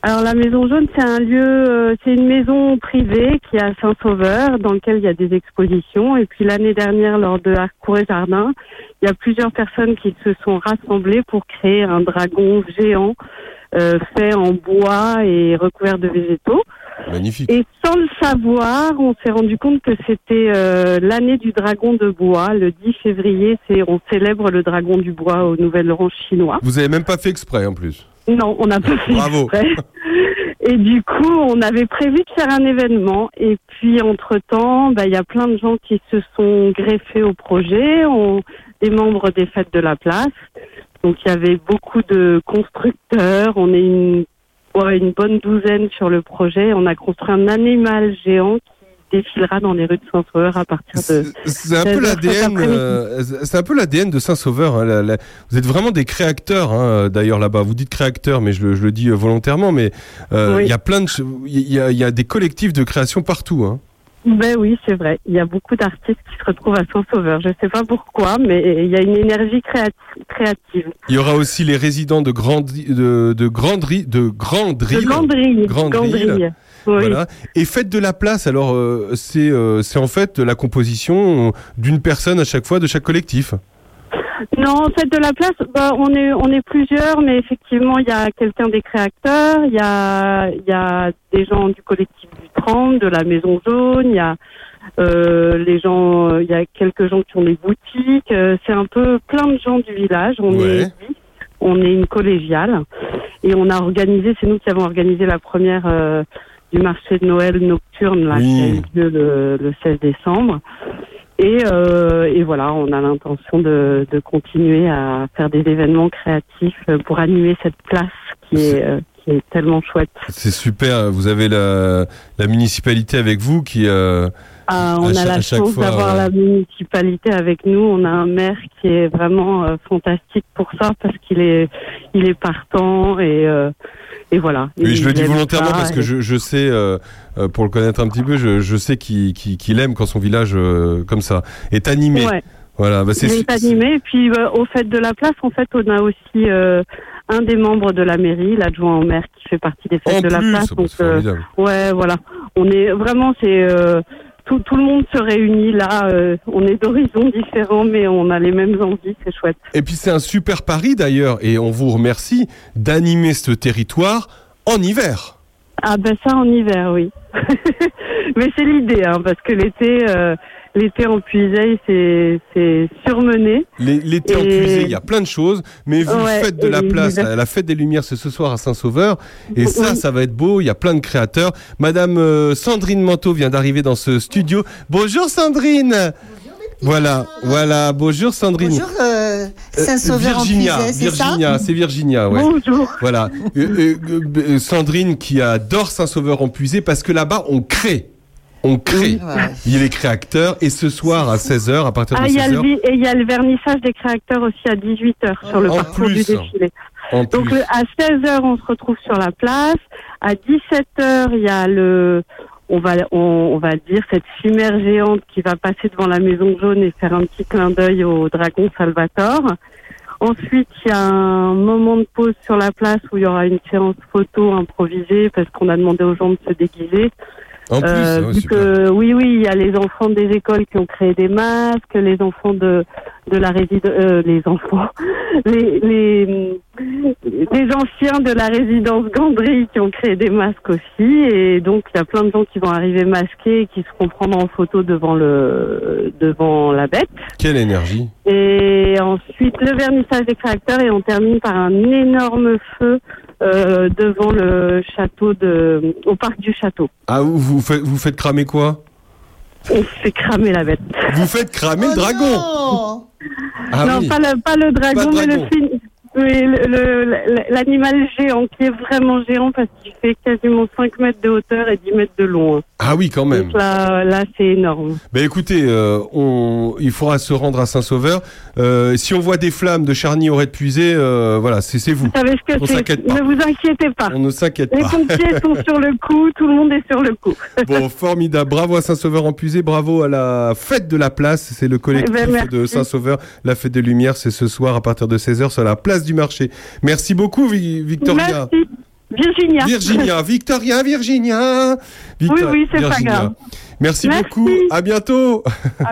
S11: Alors la Maison Jaune, c'est un lieu, euh, c'est une maison privée qui est à Saint-Sauveur, dans lequel il y a des expositions. Et puis l'année dernière, lors de Harcourt et Jardin, il y a plusieurs personnes qui se sont rassemblées pour créer un dragon géant euh, fait en bois et recouvert de végétaux.
S2: Magnifique.
S11: Et sans le savoir, on s'est rendu compte que c'était euh, l'année du dragon de bois. Le 10 février, c'est on célèbre le dragon du bois au Nouvel Oran chinois.
S2: Vous avez même pas fait exprès en plus.
S11: Non, on n'a pas fait
S2: Bravo.
S11: exprès. Et du coup, on avait prévu de faire un événement. Et puis, entre-temps, bah, il y a plein de gens qui se sont greffés au projet, on, des membres des fêtes de la place. Donc, il y avait beaucoup de constructeurs. On est une, ouais, une bonne douzaine sur le projet. On a construit un animal géant défilera dans les rues de Saint-Sauveur à partir de...
S2: C'est un peu
S11: 16 heures cet
S2: l'ADN. euh, c'est un peu l'ADN de Saint-Sauveur. hein, la- la- vous êtes vraiment des créateurs, hein, d'ailleurs là-bas. Vous dites créateurs, mais je, le- je le dis euh, volontairement. Mais euh, il
S11: Oui.
S2: y a plein de, ch- il y y a des collectifs de création partout. Hein.
S11: Ben oui, c'est vrai. Il y a beaucoup d'artistes qui se retrouvent à Saint-Sauveur. Je sais pas pourquoi, mais il y a une énergie créati- créative.
S2: Il y aura aussi les résidents de Grande de, de Grandry de Grandrille.
S11: De.
S2: Grandrille.
S11: Gandrille. Oui.
S2: Voilà. Et faites de la place. Alors, euh, c'est euh, c'est en fait la composition d'une personne à chaque fois de chaque collectif.
S11: Non, en fait, de la place, bah, on est on est plusieurs, mais effectivement, il y a quelqu'un des créateurs, il y a il y a des gens du collectif du 30, de la Maison Jaune, il y a euh, les gens, euh, il y a quelques gens qui ont des boutiques. euh, c'est un peu plein de gens du village. On
S2: Ouais.
S11: est on est une collégiale et on a organisé, c'est nous qui avons organisé la première euh, du marché de Noël nocturne là, qui a eu lieu le, le 16 décembre. Et, euh, et voilà, on a l'intention de, de continuer à faire des événements créatifs pour animer cette place qui est, euh, qui est tellement chouette.
S2: C'est super. Vous avez la, la municipalité avec vous qui. euh,
S11: Ah, on a la chance d'avoir la municipalité avec nous. On a un maire qui est vraiment fantastique pour ça parce qu'il est, il est partant et, et voilà.
S2: Oui, je
S11: Il
S2: le dis volontairement
S11: ça
S2: parce que
S11: et-
S2: je, je sais, euh, euh, pour le connaître un petit peu, je, je sais qu'il aime quand son village euh, comme ça est animé.
S11: Ouais.
S2: Voilà, bah, c'est
S11: Il est animé. Et puis, au fait de la place, en fait, on a aussi euh, un des membres de la mairie, l'adjoint au maire, qui fait partie des fêtes
S2: En
S11: de la place.
S2: bah,
S11: Donc, ouais, voilà. On est vraiment, c'est tout, tout le monde se réunit là. euh, on est d'horizons différents, mais on a les mêmes envies. C'est chouette.
S2: Et puis c'est un super pari d'ailleurs, et on vous remercie d'animer ce territoire en hiver.
S11: Ah ben ça en hiver, oui. Mais c'est l'idée, hein, parce que l'été, euh, l'été en Puisaye, c'est c'est surmené.
S2: Les- L'été en
S11: Et-
S2: puisée, il y a plein de choses, mais vous
S11: Ouais,
S2: faites de la place, la, la fête des Lumières, c'est ce soir à Saint-Sauveur, et ça,
S11: Oui.
S2: ça va être beau, il y a plein de créateurs. Madame euh, Sandrine Manteau vient d'arriver dans ce studio. Bonjour Sandrine Voilà, voilà, bonjour Sandrine.
S12: Bonjour, euh,
S2: Euh,
S12: Saint-Sauveur en
S2: Virginia,
S12: Puisay, c'est ça
S2: Virginia, c'est Virginia, ouais.
S11: Bonjour.
S2: Voilà. Euh, euh, euh, Sandrine qui adore Saint-Sauveur en Puisée parce que là-bas, on crée. On crée.
S12: Ouais.
S2: Il est créateur et ce soir à 16h, à partir de
S11: Ah, il y, a le,
S2: 16h,
S11: vi- et il y a le vernissage des créateurs aussi à 18h sur le
S2: En
S11: parcours
S2: plus.
S11: du défilé.
S2: en
S11: Donc
S2: plus.
S11: le- à 16h, on se retrouve sur la place. À 17h, il y a le, on va, on, on va dire cette chimère géante qui va passer devant la maison jaune et faire un petit clin d'œil au dragon Salvatore. Ensuite, il y a un moment de pause sur la place où il y aura une séance photo improvisée parce qu'on a demandé aux gens de se déguiser.
S2: En plus,
S11: Euh,
S2: ouais,
S11: que oui, oui, il y a les enfants des écoles qui ont créé des masques, les enfants de de la résidence, les enfants, les, les les anciens de la résidence Gandry qui ont créé des masques aussi, et donc il y a plein de gens qui vont arriver masqués et qui se prendre en photo devant le devant la bête.
S2: Quelle énergie.
S11: Et ensuite le vernissage des créateurs et on termine par un énorme feu euh, devant le château de au parc du château.
S2: Ah, vous, vous, faites, vous faites cramer quoi?
S11: On fait cramer la bête.
S2: Vous faites cramer le dragon
S12: Oh,
S2: Ah
S11: non,
S2: oui.
S11: pas, le, pas le dragon,
S2: Pas
S11: mais
S2: dragon.
S11: le film. Oui, l'animal géant qui est vraiment géant parce qu'il fait quasiment 5 mètres de hauteur et 10 mètres de long. hein.
S2: Ah oui, quand même.
S11: Donc là, là c'est énorme.
S2: Ben écoutez, euh, on, il faudra se rendre à Saint-Sauveur. Euh, si on voit des flammes de Charny aurait puisé, euh, voilà, c'est vous.
S11: Vous savez ce que
S2: On
S11: c'est
S2: s'inquiète pas.
S11: Ne vous inquiétez pas.
S2: On ne s'inquiète
S11: Les
S2: pas.
S11: pompiers sont sur le coup, tout le monde est sur le coup.
S2: Bon, formidable. Bravo à Saint-Sauveur en Puisé, bravo à la fête de la place. C'est le collectif
S11: Eh ben,
S2: de Saint-Sauveur. La fête des Lumières, c'est ce soir à partir de 16h sur la place du marché. Merci beaucoup, Vi- Victoria.
S11: Merci. Virginia.
S2: Virginia, Victoria, Virginia. Victor-
S11: Oui, oui, c'est pas grave.
S2: Merci,
S11: Merci.
S2: beaucoup. À bientôt.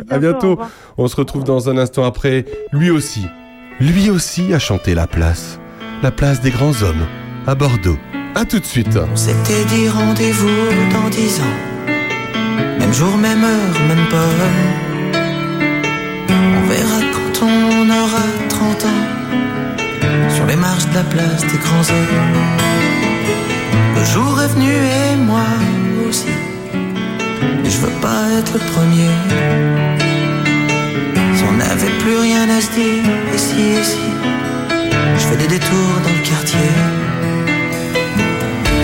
S11: À bientôt.
S2: On se retrouve dans un instant après. Lui aussi. Lui aussi a chanté la place. La place des grands hommes. À Bordeaux. À tout de suite.
S13: On s'était dit rendez-vous dans dix ans. Même jour, même heure, même pomme. Marches de la place des grands hommes. Le jour est venu et moi aussi. Et je veux pas être le premier. Si on n'avait plus rien à se dire, et si. Je fais des détours dans le quartier.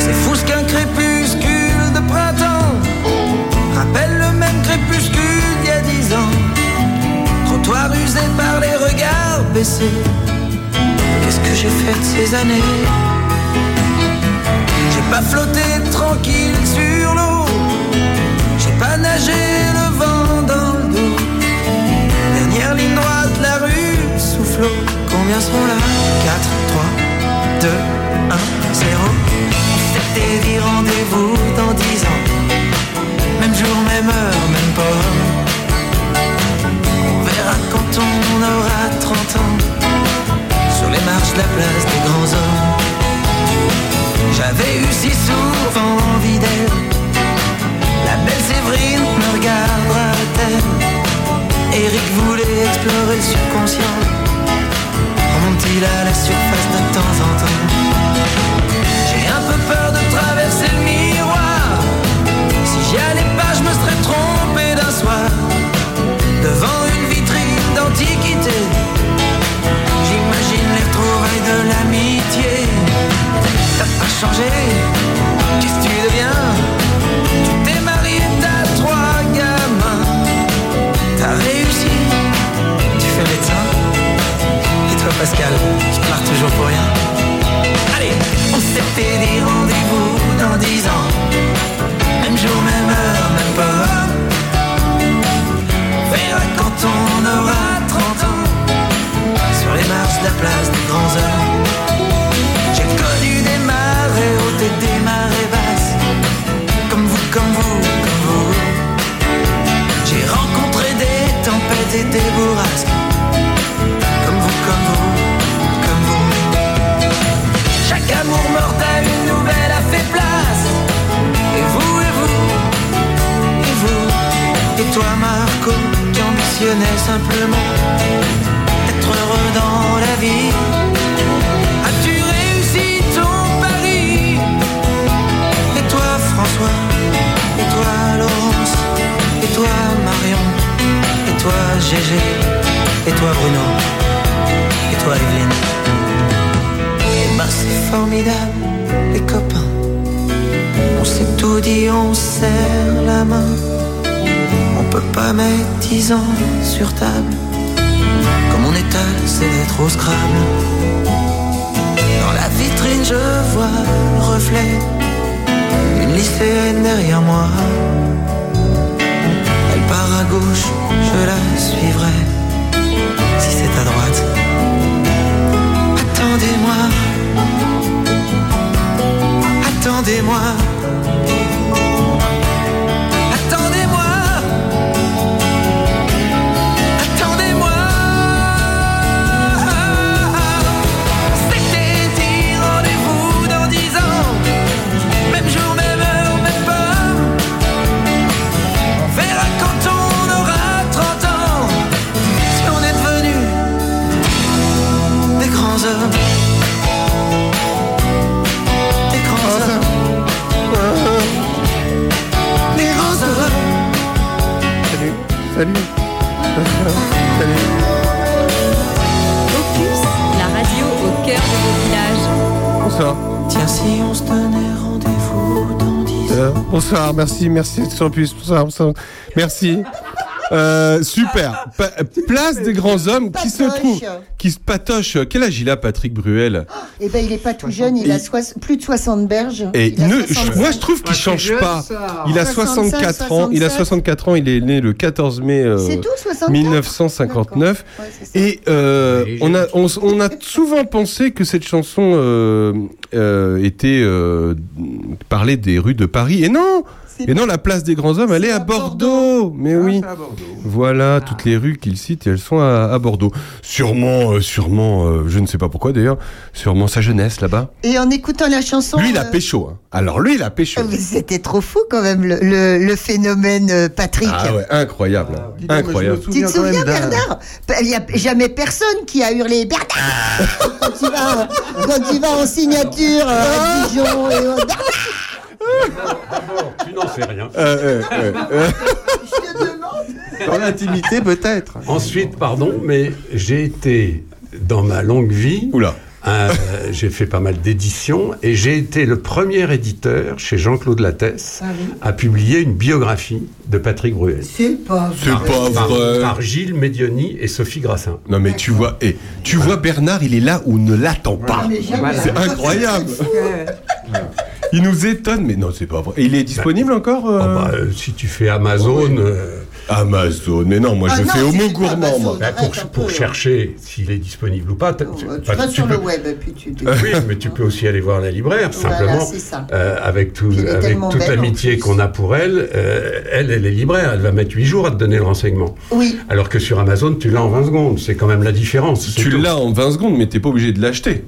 S13: C'est fou ce qu'un crépuscule de printemps rappelle le même crépuscule d'il y a dix ans. Trottoir usé par les regards baissés. Que j'ai fait ces années J'ai pas flotté tranquille sur l'eau. J'ai pas nagé
S12: le vent dans le dos. Dernière ligne droite, la rue soufflot. Combien sont là? 4, 3, 2, 1, 0. On s'était dit rendez-vous dans 10 ans. Même jour, même heure, même pas. la place des grands hommes. J'avais eu si souvent envie d'elle. La belle Séverine me regardera-t-elle Eric voulait explorer le subconscient. Remonte-t-il à la surface de temps en temps? changé Qu'est-ce que tu deviens? Tu t'es marié, t'as trois gamins. T'as réussi. Tu fais médecin. Et toi Pascal, tu pars toujours pour rien. Allez, on s'était des rendez-vous dans dix ans. Même jour, même heure, même pas On verra quand on aura 30 ans. Sur les marches de la place des grands hommes. Comme vous, comme vous, comme vous. Chaque amour mortel, une nouvelle a fait place. Et vous, et vous, et vous. Et toi, Marco, qui ambitionnais simplement d'être heureux dans la vie. Gégé, et toi, Bruno, et toi, Evelyne. Et ben, c'est formidable, les copains. On s'est tout dit, on serre la main. On peut pas mettre dix ans sur table. Comme on étale, c'est d'être au Scrabble. Dans la vitrine, je vois le reflet d'une lycéenne derrière moi. Part à gauche, je la suivrai. Si c'est à droite. Attendez-moi. Attendez-moi.
S2: Salut. Salut. Salut.
S8: Opus, la radio au cœur de vos villages.
S2: Bonsoir.
S12: Tiens, si on se donnait rendez-vous dans 10
S2: Euh, bonsoir, merci, merci sur plus. Bonsoir, bonsoir. Merci. Euh, super. Pa- place des grands hommes qui se
S14: Patoche.
S2: trouvent, qui se patochent. Quel âge il a, Patrick Bruel?
S14: Eh ben, il est pas tout jeune, il a plus de 60 berges.
S2: Et
S14: Il a
S2: ne-
S14: 65.
S2: moi, je trouve qu'il change pas. Il a
S14: 65,
S2: 64 ans. Il a 64 ans. Il est né le 14 mai euh,
S14: C'est tout, 64
S2: 1959. Et euh, on a on, a souvent pensé que cette chanson euh, euh, était euh, parlait des rues de Paris. Et non. Et non, la place des grands hommes, elle est à Bordeaux. Mais oui. Voilà, toutes les rues qu'il cite, elles sont à, à Bordeaux. Sûrement, euh, sûrement, euh, je ne sais pas pourquoi d'ailleurs, sûrement sa jeunesse là-bas.
S14: Et en écoutant la chanson.
S2: Lui, il a
S14: euh,
S2: pécho. hein. Alors lui, il a pécho.
S14: mais C'était trop fou quand même le, le- le phénomène euh, Patrick.
S2: Ah ouais, incroyable. incroyable.
S14: Tu te souviens, Bernard Il n'y a jamais personne qui a hurlé Bernard quand, tu vas, quand tu vas en signature euh, à Dijon. Et, euh,
S4: D'abord, tu n'en sais rien.
S2: Euh, euh, euh,
S3: Dans l'intimité, peut-être.
S4: Ensuite, pardon, mais j'ai été dans ma longue vie.
S2: Oula.
S4: j'ai fait pas mal d'éditions et j'ai été le premier éditeur chez Jean-Claude Lattès
S14: Ah oui.
S4: à publier une biographie de Patrick Bruel.
S14: C'est pas
S2: C'est pas
S4: Par,
S2: vrai.
S4: par Gilles Médioni et Sophie Grassin.
S2: Non mais tu vois, et tu vois Bernard, il est là où on ne l'attend pas. C'est incroyable. Il nous étonne, mais non, c'est pas vrai. Et il est disponible encore euh
S4: bah, euh, Si tu fais Amazon. euh,
S2: Amazon, mais non, moi
S14: Ah
S2: je
S14: non,
S2: fais homo
S14: pas
S2: gourmand,
S14: Amazon,
S2: moi.
S4: bah, pour, pour chercher s'il est disponible ou pas. t'as-
S14: Tu
S4: pas-
S14: vas
S4: tu
S14: sur
S4: peux-
S14: le web et puis tu.
S4: Oui, mais tu peux aussi aller voir la libraire,
S14: Voilà,
S4: simplement.
S14: c'est ça.
S4: euh, avec tout, avec toute l'amitié qu'on a pour elle, euh, elle, elle est libraire, elle va mettre 8 jours à te donner le renseignement.
S14: Oui.
S4: Alors que sur Amazon, tu l'as en 20 secondes. C'est quand même la différence.
S2: Tu l'as en 20 secondes, mais t'es pas obligé de l'acheter.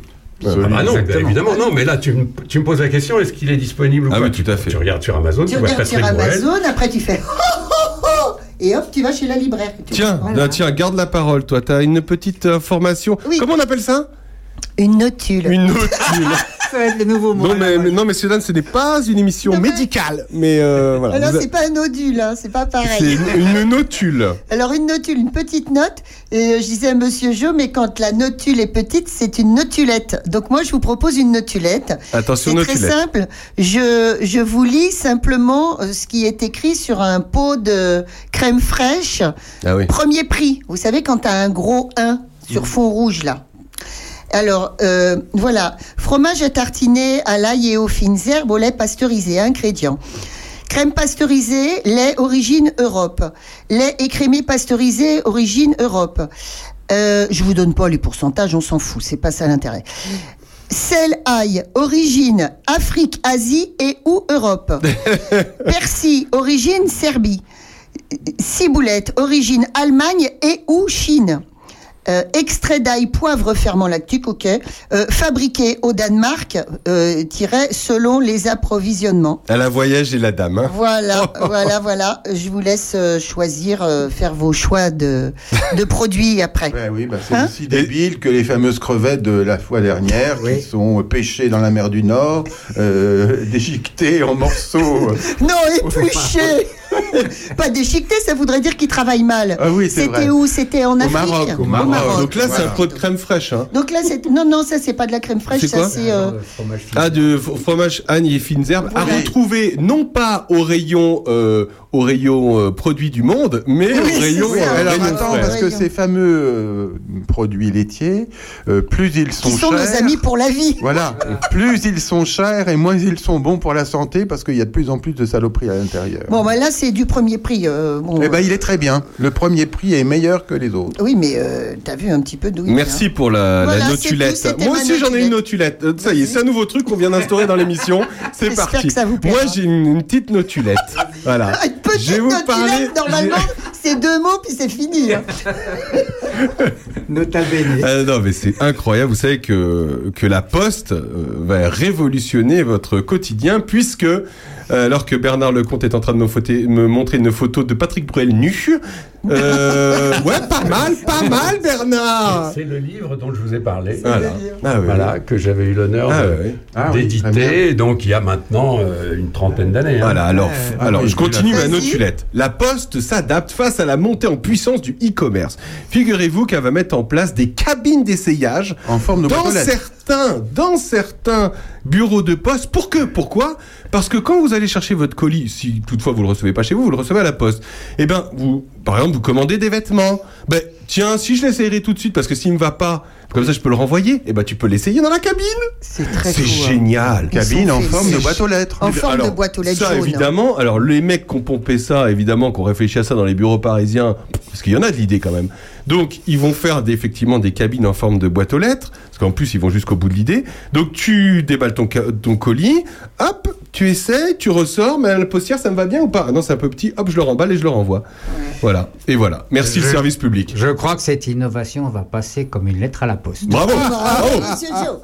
S4: Ah bah non, bah évidemment, non, mais là, tu, me- tu me poses la question, est-ce qu'il est disponible ou
S2: Ah
S4: pas
S2: oui, tout à fait.
S4: Tu regardes sur Amazon, tu,
S14: Tu
S4: vois
S14: regardes sur. Amazon, après tu fais oh, oh, oh, et hop, tu vas chez la libraire. Tu
S2: Tiens,
S14: vois,
S2: là,
S14: voilà.
S2: tiens, garde la parole, toi. T'as une petite information. Comment on appelle ça?
S14: Une notule.
S2: Une notule.
S14: Ça va être le nouveau mot.
S2: non, mais, mais- non, mais Sudan, ce n'est pas une émission médicale. Mais euh, voilà.
S14: Non,
S2: Vous a-
S14: c'est pas un nodule, hein, c'est pas
S2: C'est
S14: pareil.
S2: une, une notule.
S14: Alors une notule, une petite note. Et euh, je disais à Monsieur Jo, mais quand la notule est petite, c'est une notulette. Donc moi, je vous propose une notulette.
S2: Attention,
S14: C'est très
S2: notulette.
S14: simple. Je, je vous lis simplement euh, ce qui est écrit sur un pot de crème fraîche.
S2: Ah oui.
S14: Premier prix. Vous savez quand tu as un gros 1 sur fond rouge là. Alors, euh, voilà. Fromage à tartiner à l'ail et aux fines herbes au lait pasteurisé. Ingrédients. Crème pasteurisée, lait origine Europe. Lait écrémé pasteurisé, origine Europe. Euh, je vous donne pas les pourcentages, on s'en fout, c'est pas ça l'intérêt. Sel, ail, origine Afrique, Asie et ou Europe. Persil, origine Serbie. ciboulette, origine Allemagne et ou Chine. Euh, extrait d'ail, poivre ferment lactique, ok. Euh, fabriqué au Danemark, euh, tiret selon les approvisionnements.
S2: À la voyage et la dame. hein.
S14: Voilà, voilà, voilà. Je vous laisse euh, choisir, euh, faire vos choix de, de produits après.
S3: Ouais, oui, bah, c'est
S14: Hein
S3: aussi débile que les fameuses crevettes de la fois dernière qui sont pêchées dans la mer du Nord, euh, déchiquetées en morceaux.
S14: Non, épluché Pas déchiqueté, ça voudrait dire qu'ils travaillent mal.
S3: Ah oui, c'est
S14: C'était où? C'était en
S3: Au
S14: Afrique
S3: Maroc, au Maroc.
S2: Donc là, c'est
S3: Voilà.
S2: un pot de crème fraîche. Hein.
S14: Donc là, c'est non, non, ça c'est pas de la crème fraîche,
S2: C'est
S14: ça
S2: quoi?
S14: c'est. euh,
S2: Ah, de f- fromage Agne et fines herbes à retrouver non pas au rayon, euh, au rayon euh, produits du monde, mais au rayon.
S3: Oui,
S2: euh,
S3: alors
S2: rayon
S3: attends, parce que ces fameux euh, produits laitiers, euh, plus ils sont
S14: qui sont nos
S3: chers.
S14: amis pour la vie.
S3: Voilà, plus ils sont chers et moins ils sont bons pour la santé parce qu'il y a de plus en plus de saloperies à l'intérieur.
S14: Bon, bah là c'est du premier prix. euh, bon,
S3: Eh ben, il est très bien. Le premier prix est meilleur que les autres.
S14: Oui, mais euh, t'as vu un petit peu d'où il
S2: Merci pour la,
S14: Voilà,
S2: la
S14: c'est
S2: notulette.
S14: tout,
S2: Moi aussi j'en ai une notulette. Euh, Ça y est, c'est un nouveau truc qu'on vient d'instaurer dans l'émission. C'est
S14: J'espère
S2: parti.
S14: que ça vous.
S2: Moi j'ai une, une petite notulette. Voilà.
S14: Ah, Une petite
S2: Je vais vous
S14: notulette,
S2: parler.
S14: normalement, c'est deux mots puis c'est fini. hein.
S5: Nota bene.
S2: Euh, non, mais c'est incroyable. Vous savez que, que la Poste euh, va révolutionner votre quotidien puisque, alors que Bernard Lecomte est en train de me, montrer une photo de Patrick Bruel nu, euh, ouais, pas mal, pas mal, Bernard.
S4: C'est le livre dont je vous ai parlé.
S2: Voilà. Ah oui,
S4: Voilà, que j'avais eu l'honneur
S2: Ah.
S3: Ah oui,
S4: d'éditer, donc il y a maintenant euh, une trentaine d'années. hein.
S2: Voilà, alors,
S3: Ah
S2: alors je continue ma notulette. La Poste s'adapte face à la montée en puissance du e-commerce. Figurez-vous qu'elle va mettre en place des cabines d'essayage
S3: En forme de boîte
S2: dans
S3: lettres.
S2: Certains, dans certains bureaux de poste. Pour que, pourquoi? Parce que quand vous allez chercher votre colis, si toutefois vous le recevez pas chez vous, vous le recevez à la poste. Eh ben, vous, par exemple, vous commandez des vêtements. Ben, tiens, si je l'essayerai tout de suite, parce que s'il me va pas, comme ça je peux le renvoyer. Eh ben, tu peux l'essayer dans la cabine.
S14: C'est très
S2: C'est
S14: hein.
S2: génial.
S3: Cabine en forme de boîte aux lettres.
S14: En forme de boîte aux lettres
S2: Ça,
S14: jaune.
S2: évidemment. Alors, les mecs qui ont pompé ça, évidemment, qui ont réfléchi à ça dans les bureaux parisiens, parce qu'il y en a de l'idée quand même. Donc, ils vont faire des- effectivement des cabines en forme de boîte aux lettres, qu'en plus, ils vont jusqu'au bout de l'idée. Donc, tu déballes ton, colis, hop, tu essayes, tu ressors, mais la postière, ça me va bien ou pas? Ah Non, c'est un peu petit, hop, je le remballe et je le renvoie. Voilà. Et voilà. Merci le service public.
S5: Je crois que cette innovation va passer comme une lettre à la poste.
S2: Bravo
S14: Ah,
S2: Bravo
S14: Monsieur Joe.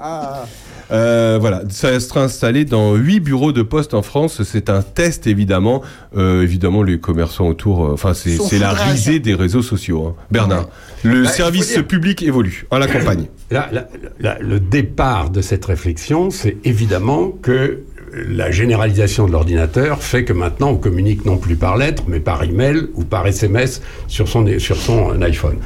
S2: Euh, voilà, ça sera installé dans huit bureaux de poste en France. C'est un test évidemment. Euh, évidemment, les commerçants autour, euh, enfin c'est la risée des réseaux sociaux. hein. Bernard, le
S4: Bah,
S2: service public évolue en la campagne.
S4: Là, là, le départ de cette réflexion, c'est évidemment que la généralisation de l'ordinateur fait que maintenant on communique non plus par lettre, mais par email ou par SMS sur son, sur son iPhone.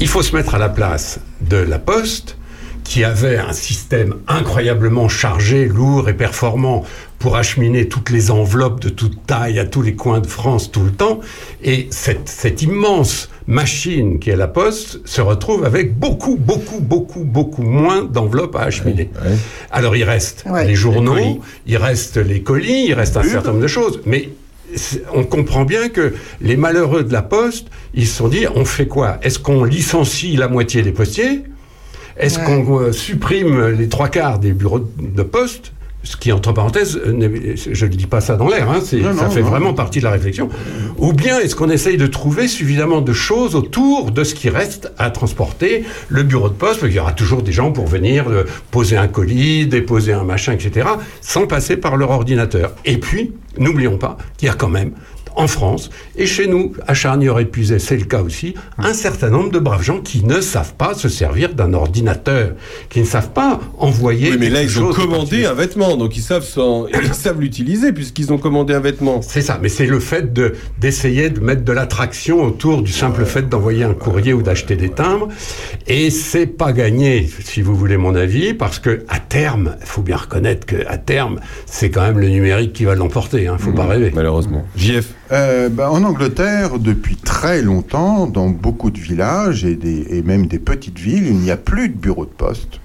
S4: Il faut se mettre à la place de la Poste, qui avait un système incroyablement chargé, lourd et performant pour acheminer toutes les enveloppes de toute taille à tous les coins de France tout le temps. Et cette, cette immense machine qui est la Poste se retrouve avec beaucoup, beaucoup, beaucoup, beaucoup moins d'enveloppes à acheminer. Alors il reste
S14: Ouais.
S4: les journaux,
S2: Les
S4: il reste les colis, il reste un certain nombre de choses. Mais on comprend bien que les malheureux de la Poste, ils se sont dit, on fait quoi? Est-ce qu'on licencie la moitié des postiers? Est-ce
S14: Ouais.
S4: qu'on euh, supprime les trois quarts des bureaux de poste? Ce qui, entre parenthèses, euh, je ne dis pas ça dans l'air, hein, ça
S3: non,
S4: fait
S3: non.
S4: vraiment partie de la réflexion. Ou bien est-ce qu'on essaye de trouver suffisamment de choses autour de ce qui reste à transporter le bureau de poste, parce qu'il y aura toujours des gens pour venir euh, poser un colis, déposer un machin, etc., sans passer par leur ordinateur. Et puis, n'oublions pas qu'il y a quand même en France, et chez nous, à Charnier-Épuisé, c'est le cas aussi, un certain nombre de braves gens qui ne savent pas se servir d'un ordinateur, qui ne savent pas envoyer.
S2: Oui, mais là ils ont commandé un vêtement, donc ils savent s'en- ils savent l'utiliser puisqu'ils ont commandé un vêtement.
S4: C'est ça, mais c'est le fait de d'essayer de mettre de l'attraction autour du simple fait d'envoyer un courrier ou d'acheter des timbres, et c'est pas gagné, si vous voulez mon avis, parce que à terme, il faut bien reconnaître que à terme, c'est quand même le numérique qui va l'emporter, hein, faut pas rêver.
S2: Malheureusement. JF.
S3: Euh, bah, en Angleterre, depuis très longtemps, dans beaucoup de villages et, des, et même des petites villes, il n'y a plus de bureau de poste.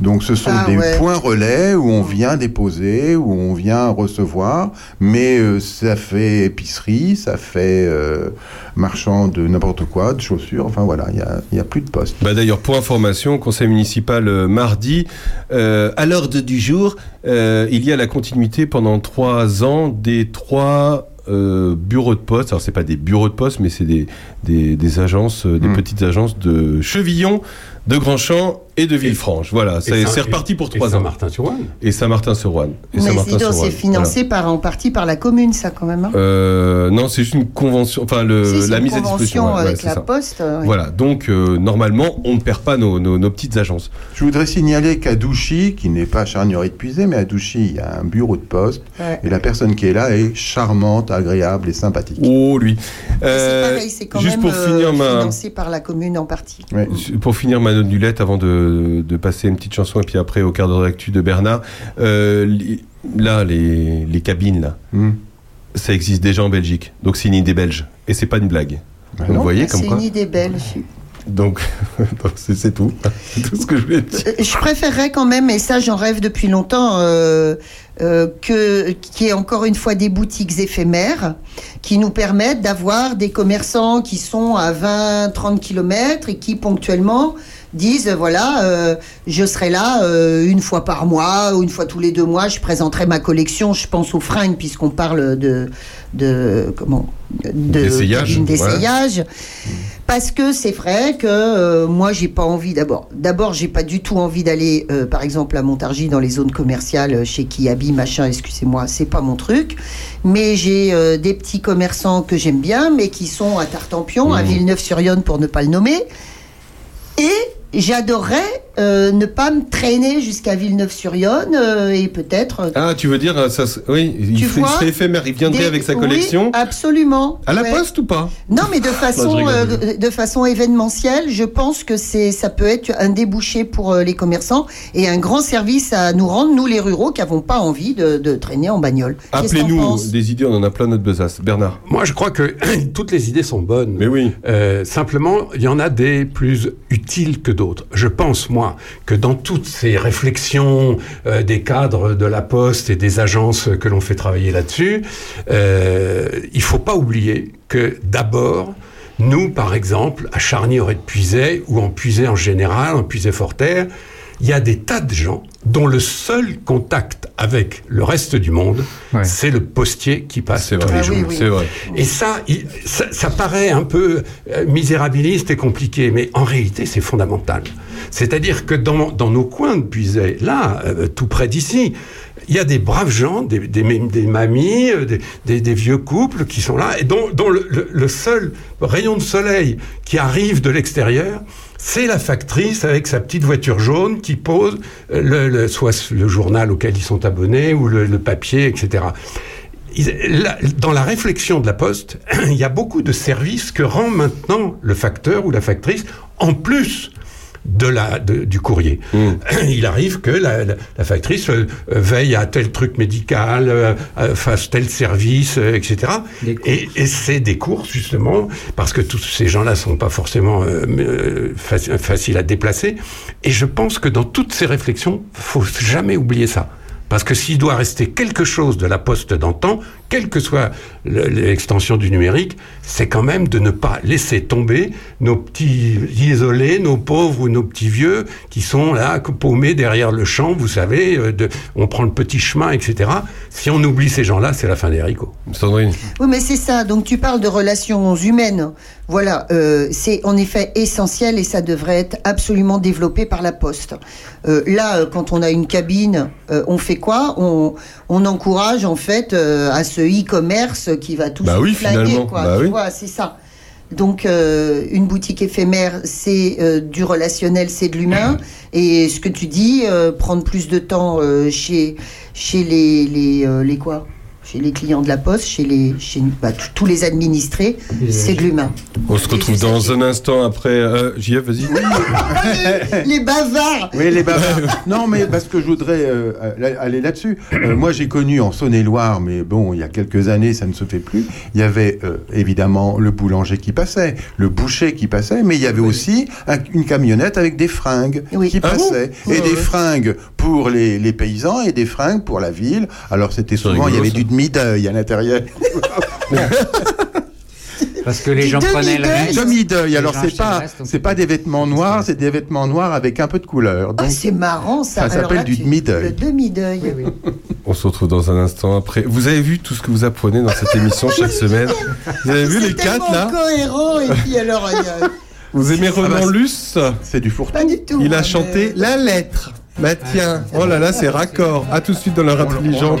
S3: Donc ce sont
S14: Ah,
S3: des
S14: ouais.
S3: points relais où on vient déposer, où on vient recevoir, mais euh, ça fait épicerie, ça fait euh, marchand de n'importe quoi, de chaussures, enfin voilà, il n'y a, il y a plus de poste.
S2: Bah D'ailleurs, pour information, conseil municipal euh, mardi, euh, à l'ordre du jour, euh, il y a la continuité pendant trois ans des trois euh, bureaux de poste. Alors c'est pas des bureaux de poste, mais c'est des, des, des agences, euh, des
S3: Mm.
S2: petites agences de Chevillon, de Grandchamp et de Villefranche. Voilà, c'est reparti pour trois ans.
S4: Saint-Martin-sur-Ouane.
S2: Et Saint-Martin-sur-Ouane. Et
S14: Mais c'est financé par, en partie par la commune, ça, quand même. hein.
S2: Euh, non, c'est juste une convention, enfin le,
S14: Si, c'est
S2: la
S14: une
S2: mise à disposition. ouais,
S14: avec
S2: ouais,
S14: la
S2: ça.
S14: Poste. euh, ouais.
S2: Voilà, donc euh, normalement, on ne perd pas nos, nos, nos petites agences.
S3: Je voudrais signaler qu'à Douchy, qui n'est pas charnière épuisée, mais à Douchy, il y a un bureau de poste.
S14: Ouais.
S3: Et la personne qui est là est charmante, agréable et sympathique.
S2: Oh, lui.
S14: C'est pareil, c'est quand
S2: juste
S14: même
S2: pour finir ma,
S14: financé par la commune en partie.
S2: Pour finir ma note nulette, avant de, de passer une petite chanson et puis après au quart d'heure d'actu de Bernard, euh, là, les, les cabines, là,
S3: Hmm.
S2: ça existe déjà en Belgique. Donc c'est une idée belge. Et c'est pas une blague.
S3: Bah
S2: Vous
S14: Non,
S2: voyez
S14: c'est
S2: comme quoi
S14: une idée belle.
S2: Donc, c'est c'est tout. C'est tout ce que je voulais dire.
S14: Euh, Je préférerais quand même, et ça j'en rêve depuis longtemps, euh, euh, que qu'il y ait encore une fois des boutiques éphémères qui nous permettent d'avoir des commerçants qui sont à 20-30 km et qui ponctuellement disent voilà euh, je serai là euh, une fois par mois ou une fois tous les deux mois je présenterai ma collection je pense aux fringues puisqu'on parle de de comment de
S2: D'essayage, voilà.
S14: d'essayage parce que c'est vrai que euh, moi j'ai pas envie d'abord d'abord j'ai pas du tout envie d'aller euh, par exemple à Montargis dans les zones commerciales chez Kiabi machin excusez-moi c'est pas mon truc mais j'ai euh, des petits commerçants que j'aime bien mais qui sont à Tartampion à
S2: Mmh.
S14: Villeneuve-sur-Yonne pour ne pas le nommer et j'adorerais euh, ne pas me traîner jusqu'à Villeneuve-sur-Yonne euh, et peut-être
S2: Ah, tu veux dire, euh, ça, oui, il,
S14: Tu
S2: serait- il
S14: vois,
S2: serait éphémère. Il viendrait
S14: des-
S2: avec sa
S14: oui,
S2: collection
S14: absolument
S2: à la
S14: Ouais.
S2: poste ou pas?
S14: Non, mais de façon, euh,
S2: je-
S14: de, façon événementielle, je pense que c'est, ça peut être un débouché pour euh, les commerçants et un grand service à nous rendre, nous les ruraux, qui n'avons pas envie de, de traîner en bagnole.
S2: Appelez-nous des idées, on en a plein notre besace. Bernard.
S4: Moi, je crois que toutes les idées sont bonnes.
S2: Mais oui.
S4: Euh, simplement, il y en a des plus utiles que d'autres. Je pense, moi, que dans toutes ces réflexions euh, des cadres de la Poste et des agences que l'on fait travailler là-dessus, euh, il faut pas oublier que d'abord, nous, par exemple, à Charny-Auray-de-Puisay, ou en Puisay en général, en Puisay-Forterre, il y a des tas de gens dont le seul contact avec le reste du monde,
S5: Ouais.
S4: c'est le postier qui passe tous
S2: vrai.
S4: les
S14: Ah
S4: jours.
S14: oui, oui.
S2: C'est vrai.
S4: Et ça, il- ça, ça paraît un peu euh, misérabiliste et compliqué, mais en réalité, c'est fondamental. C'est-à-dire que dans, dans nos coins de Puisay, là, euh, tout près d'ici, il y a des braves gens, des, des, des mamies, euh, des, des- des vieux couples qui sont là, et dont, dont le, le- le seul rayon de soleil qui arrive de l'extérieur, c'est la factrice avec sa petite voiture jaune qui pose euh, le, soit le journal auquel ils sont abonnés ou le, papier, etc. Dans la réflexion de la Poste, il y a beaucoup de services que rend maintenant le facteur ou la factrice en plus de la, de- du courrier. Il arrive que la, la- la factrice euh, euh, veille à tel truc médical, euh, fasse tel service, euh, etc. Et, et c'est des courses, justement, parce que tous ces gens-là sont pas forcément faci- faciles à déplacer. Et je pense que dans toutes ces réflexions, faut jamais oublier ça. Parce que s'il doit rester quelque chose de la poste d'antan, quelle que soit le- l'extension du numérique, c'est quand même de ne pas laisser tomber nos petits isolés, nos pauvres ou nos petits vieux qui sont là paumés derrière le champ, vous savez, euh, de, on prend le petit chemin, etc. Si on oublie ces gens-là, c'est la fin des haricots.
S2: Sandrine.
S14: Oui, mais c'est ça. Donc tu parles de relations humaines. Voilà, euh, c'est en effet essentiel et ça devrait être absolument développé par la Poste. Euh, là, quand on a une cabine, euh, on fait quoi? On, on encourage en fait euh, à ce e-commerce qui va tout
S2: Bah oui, finalement.
S14: quoi.
S2: Bah
S14: tu
S2: oui.
S14: vois, c'est ça. Donc euh, une boutique éphémère, c'est euh, du relationnel, c'est de l'humain. Et ce que tu dis, euh, prendre plus de temps chez chez les les, les quoi? Chez les clients de la poste, chez les chez bah, tous les administrés, c'est de l'humain.
S2: On se retrouve dans un instant après. Euh, JF, vas-y.
S14: les bavards.
S3: Oui, les bavards. non, mais parce que je voudrais euh, aller là-dessus. Euh, moi, j'ai connu en Saône-et-Loire, mais bon, il y a quelques années, ça ne se fait plus. Il y avait euh, évidemment le boulanger qui passait, le boucher qui passait, mais il y avait aussi un- une camionnette avec des fringues qui
S2: Ah bon
S3: passaient.
S2: Ouais,
S3: et des
S2: ouais.
S3: fringues pour les, les paysans et des fringues pour la ville. Alors, c'était souvent,
S2: rigolo,
S3: il y avait
S2: ça.
S3: Du demi-deuil à l'intérieur.
S5: Parce que les gens prenaient le
S3: demi-deuil.
S5: reste.
S3: Demi-deuil.
S5: Les
S3: Alors, c'est pas, c'est pas des vêtements noirs, c'est des vêtements noirs avec un peu de couleur.
S14: Ah, c'est marrant ça.
S3: ça s'appelle du demi-deuil.
S14: Le demi-deuil.
S2: On se retrouve dans un instant après. Vous avez vu tout ce que vous apprenez dans cette émission chaque semaine? Vous avez vu les
S14: C'est
S2: quatre là?
S14: cohérent et puis alors il y a-
S2: Vous aimez Renan Luce?
S3: C'est du fourre
S14: pas du tout.
S2: Il a
S14: hein,
S2: chanté la lettre. Bah tiens, oh là là, c'est raccord. À tout de suite dans l'heure intelligente.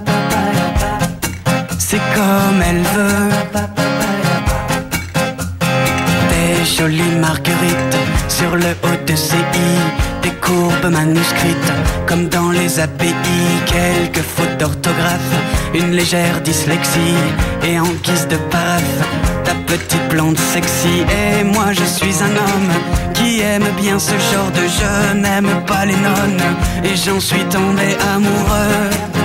S15: C'est comme elle veut. Des jolies marguerites sur le haut de ses i, des courbes manuscrites comme dans les API, quelques fautes d'orthographe, une légère dyslexie et en guise de paraphe. Ta petite blonde sexy et moi je suis un homme qui aime bien ce genre de jeu, n'aime pas les nonnes et j'en suis tombé. Amoureux.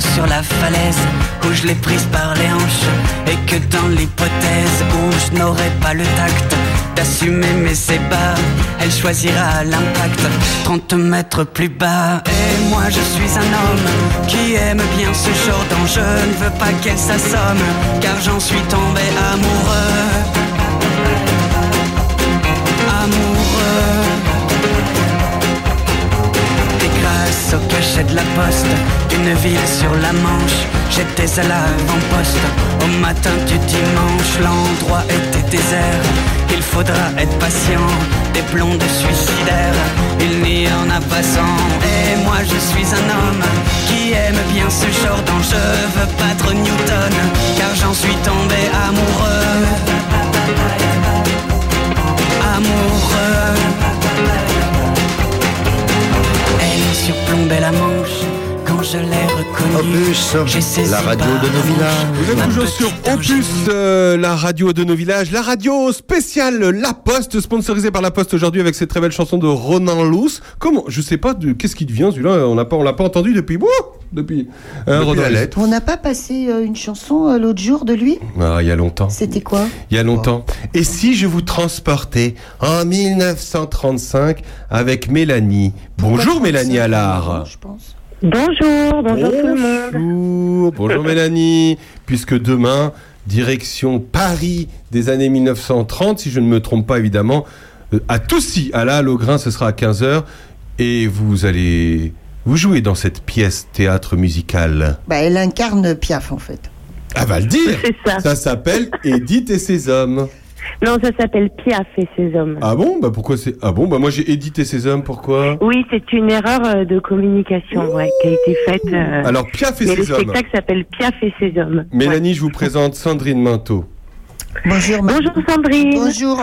S15: Sur la falaise où je l'ai prise par les hanches. Et que dans l'hypothèse où je n'aurai pas le tact d'assumer mes ébats, elle choisira l'impact 30 mètres plus bas. Et moi je suis un homme qui aime bien ce genre d'enjeu. Ne veux pas qu'elle s'assomme car j'en suis tombé amoureux. Amoureux. Grâce au cachet de la poste, une ville sur la Manche, j'étais à l'avant-poste. Au matin du dimanche, l'endroit était désert. Il faudra être patient, des blondes suicidaires, il n'y en a pas cent. Et moi je suis un homme qui aime bien ce genre d'enjeu, veux battre Newton, car j'en suis tombé amoureux. Amoureux. Elle surplombait la Manche quand je l'ai.
S7: Opus, la radio de nos villages.
S2: Vous êtes toujours sur Opus, euh, la radio de nos villages, la radio spéciale La Poste, sponsorisée par La Poste aujourd'hui avec cette très belle chanson de Ronan Luce. Comment Je sais pas de qu'est-ce qui devient celui-là? On n'a pas, on l'a pas entendu depuis. Wouh depuis. Hein,
S3: la lettre.
S14: On n'a pas passé euh, une chanson euh, l'autre jour de lui?
S2: Ah, il y a longtemps.
S14: C'était quoi?
S2: Il y a longtemps. Et si je vous transportais en 1935 avec Mélanie? Bonjour Mélanie Allard.
S11: Bonjour, bonjour tout le monde.
S2: Bonjour, bonjour Mélanie. Puisque demain, direction Paris des années 1930, si je ne me trompe pas évidemment, euh, à Toussy, à la Halle au Grain, ce sera à 15h. Et vous allez vous jouer dans cette pièce théâtre musical.
S14: bah, Elle incarne Piaf en fait.
S2: Ah, va le dire
S11: C'est ça.
S2: Ça s'appelle Edith et ses hommes.
S11: Non, ça s'appelle Piaf et ses hommes.
S2: Ah bon? Bah pourquoi c'est... Ah bon? Bah moi j'ai Edith et ses hommes, pourquoi?
S11: Oui, c'est une erreur euh, de communication ouais, qui a été faite. euh,
S2: Alors, Piaf et
S11: mais
S2: ses
S11: le
S2: hommes.
S11: spectacle s'appelle Piaf et ses hommes.
S2: Mélanie, je vous présente Sandrine Minto.
S14: Bonjour,
S11: Bonjour Sandrine.
S14: Bonjour.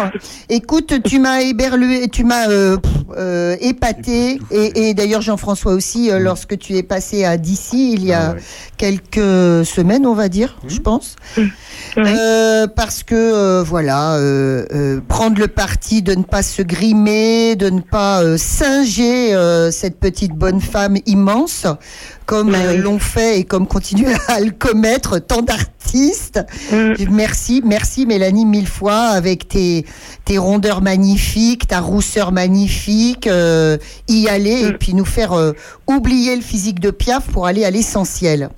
S14: Écoute, tu m'as éberlué, tu m'as euh, euh, épaté, et, et d'ailleurs Jean-François aussi, euh, lorsque tu es passé à d'ici il y a quelques semaines, on va dire, je pense. Euh, parce que euh, voilà, euh, euh, prendre le parti de ne pas se grimer, de ne pas euh, singer euh, cette petite bonne femme immense, comme euh, l'ont fait et comme continuent à le commettre tant d'artistes. Merci, merci Mélanie mille fois avec tes, tes rondeurs magnifiques, ta rousseur magnifique, euh, y aller et puis nous faire euh, oublier le physique de Piaf pour aller à l'essentiel.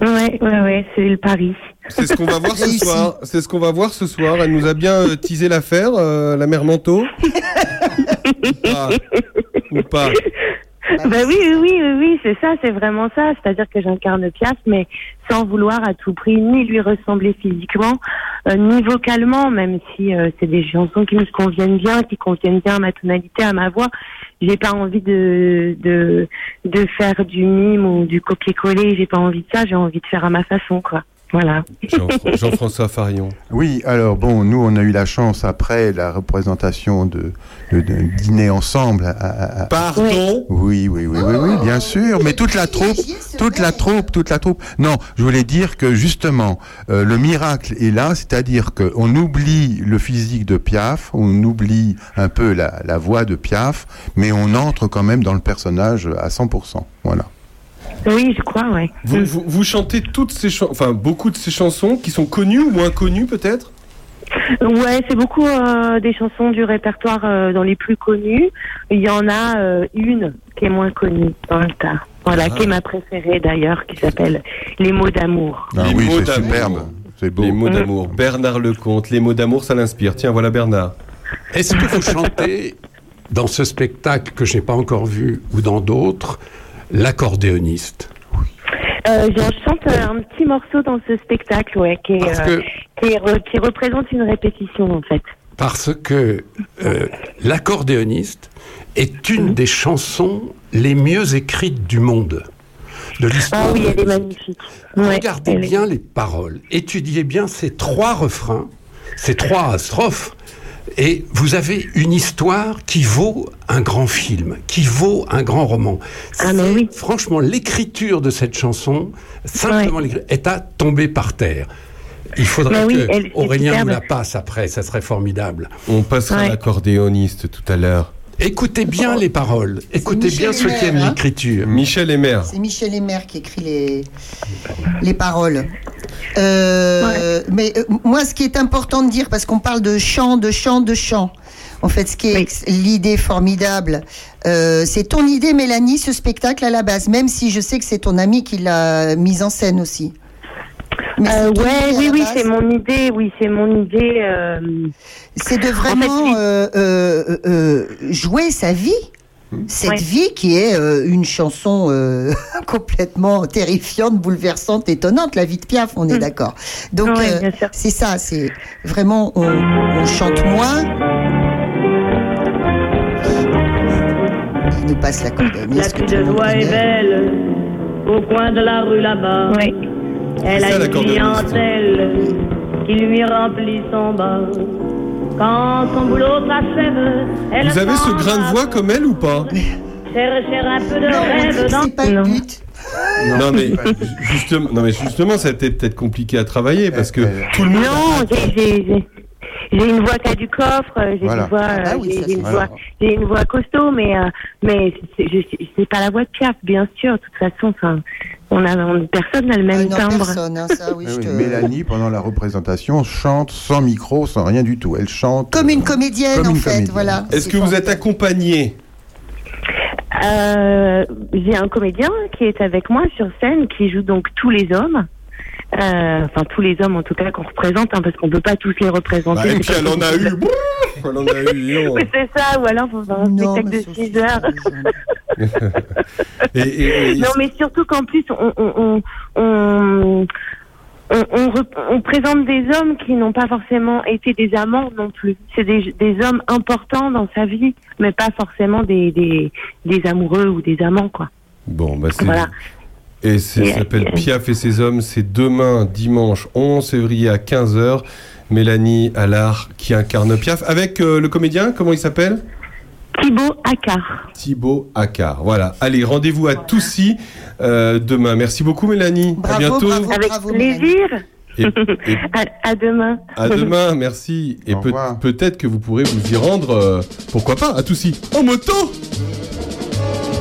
S11: Ouais, ouais, ouais, c'est le pari.
S2: C'est ce qu'on va voir ce soir. C'est ce qu'on va voir ce soir. Elle nous a bien euh, teasé l'affaire, euh, la mère Manteau. Ou pas Ou pas
S11: Bah oui, oui, oui, oui, oui, c'est ça, c'est vraiment ça. C'est-à-dire que j'incarne Piaf, mais sans vouloir à tout prix ni lui ressembler physiquement, euh, ni vocalement, même si euh, c'est des chansons qui me conviennent bien, qui conviennent bien à ma tonalité, à ma voix. J'ai pas envie de, de de faire du mime ou du copier-coller. J'ai pas envie de ça. J'ai envie de faire à ma façon, quoi.
S16: Voilà.
S2: Jean- Jean-François Farion.
S3: Oui, alors bon, nous on a eu la chance après la représentation de, dîner ensemble. à- à- à-
S2: Pardon
S3: Oui, oui, oui, oui, oui, bien sûr. Mais toute la troupe, toute la troupe, toute la troupe. Non, je voulais dire que justement, euh, le miracle est là, c'est-à-dire qu'on oublie le physique de Piaf, on oublie un peu la, la voix de Piaf, mais on entre quand même dans le personnage à 100%. Voilà.
S16: Oui, je crois, ouais.
S2: Vous, vous, vous chantez toutes ces chansons, enfin beaucoup de ces chansons qui sont connues ou moins connues peut-être?
S16: Ouais, c'est beaucoup euh, des chansons du répertoire euh, dans les plus connues. Il y en a euh, une qui est moins connue dans le tas. Voilà,
S2: Ah.
S16: qui est ma préférée d'ailleurs, qui s'appelle Les mots d'amour.
S3: Ah
S2: Les
S3: oui,
S2: mots
S3: c'est
S2: d'amour.
S3: superbe. C'est beau.
S2: Les mots
S16: Mm.
S2: d'amour. Bernard Lecomte, les mots d'amour, ça l'inspire. Tiens, voilà Bernard.
S4: Est-ce que vous chantez dans ce spectacle que je n'ai pas encore vu ou dans d'autres l'accordéoniste
S16: Euh, je chante euh, un petit morceau dans ce spectacle, ouais, qui, est,
S4: Parce
S16: euh, qui, est re- qui représente une répétition en fait.
S4: Parce que euh, l'accordéoniste est une des chansons les mieux écrites du monde. De l'histoire.
S16: Ah oui, elle est magnifique. Ouais,
S4: Regardez
S16: est-
S4: bien les paroles, étudiez bien ces trois refrains, ces trois strophes, et vous avez une histoire qui vaut un grand film, qui vaut un grand roman.
S16: Ah,
S4: Franchement, l'écriture de cette chanson, simplement l'écriture, est à tomber par terre. Il faudrait
S16: Mais oui,
S4: que
S16: elle-
S4: Aurélien nous la passe après, ça serait formidable.
S2: On passera
S16: Ouais.
S2: l'accordéoniste tout à l'heure.
S4: Écoutez bien les paroles, écoutez
S14: Michel
S4: bien ceux qui
S14: hein.
S4: l'écriture.
S2: Michel Emer.
S14: C'est Michel Emer qui écrit les, les paroles. Euh, Mais euh, moi, ce qui est important de dire, parce qu'on parle de chant, de chant, de chant. En fait, ce qui est l'idée formidable, euh, c'est ton idée, Mélanie, ce spectacle à la base, même si je sais que c'est ton ami qui l'a mise en scène aussi.
S16: Euh, ouais, oui, oui, c'est mon idée, oui, c'est mon idée. euh,
S14: C'est de
S16: En fait,
S14: vraiment
S16: oui.
S14: euh, euh, jouer sa vie. Cette
S16: Ouais.
S14: vie qui est une chanson complètement terrifiante, bouleversante, étonnante, la vie de Piaf, on est d'accord. Donc
S16: Ouais,
S14: c'est ça, c'est vraiment on, on chante moins. Il nous passe la.
S17: La de doigt est belle, au coin de la rue là-bas. Elle a une clientèle qui lui remplit son bas. Quand son boulot s'achève, elle
S2: Vous avez ce grain de voix comme elle ou pas
S17: chercher un peu de rêve dans
S14: C'est pas le but.
S2: Non mais justement, non mais justement, ça a été peut-être compliqué à travailler parce que
S3: Euh,
S2: tout le monde.
S16: Non, j'ai- j'ai une voix qui a du coffre, euh, j'ai
S3: Voilà.
S16: une voix, euh,
S14: Ah oui,
S16: j'ai une voix,
S3: vrai.
S16: j'ai une voix costaud, mais euh, mais c'est- pas la voix de Piaf, bien sûr. De toute façon, enfin, on a on- personne n'a le
S14: Ah
S16: même
S14: non,
S16: timbre.
S14: personne, hein, ça, oui,
S3: Ah
S14: je
S3: oui,
S14: te-
S3: Mélanie, pendant la représentation, chante sans micro, sans rien du tout. Elle chante.
S14: Comme une comédienne,
S3: Comme
S14: en fait,
S3: comédienne.
S14: voilà.
S2: Est-ce que vous êtes
S14: formidable.
S2: accompagné
S16: Euh, j'ai un comédien qui est avec moi sur scène, qui joue donc tous les hommes. Euh, Enfin, tous les hommes en tout cas qu'on représente, hein, parce qu'on peut pas tous les représenter.
S2: Bah, Et puis elle en a eu. brrr, Elle en a eu.
S16: c'est ça, ou alors faut faire un
S14: Non,
S16: spectacle de
S14: Sophie,
S16: 6 heures.
S2: Et, et- et-
S16: Non, mais surtout qu'en plus, on, on, on, on, on- on rep- on présente des hommes qui n'ont pas forcément été des amants non plus. C'est des, des hommes importants dans sa vie, mais pas forcément des, des, des amoureux ou des amants, quoi.
S2: Bon, bah c'est.
S16: Voilà.
S2: Et c'est- ça s'appelle Piaf et ses hommes. C'est demain, dimanche 11 février à 15h. Mélanie Allard qui incarne Piaf avec euh, le comédien, comment il s'appelle?
S16: Thibaut Accard.
S2: Thibaut Accard. Voilà. Allez, rendez-vous à Toussy euh, demain. Merci beaucoup, Mélanie. à bientôt.
S14: bravo,
S16: Avec
S14: bravo,
S16: plaisir.
S2: Et, et
S16: à, à demain.
S2: à demain, merci. Et peut- peut-être que vous pourrez vous y rendre, euh, pourquoi pas, à Toussy. En moto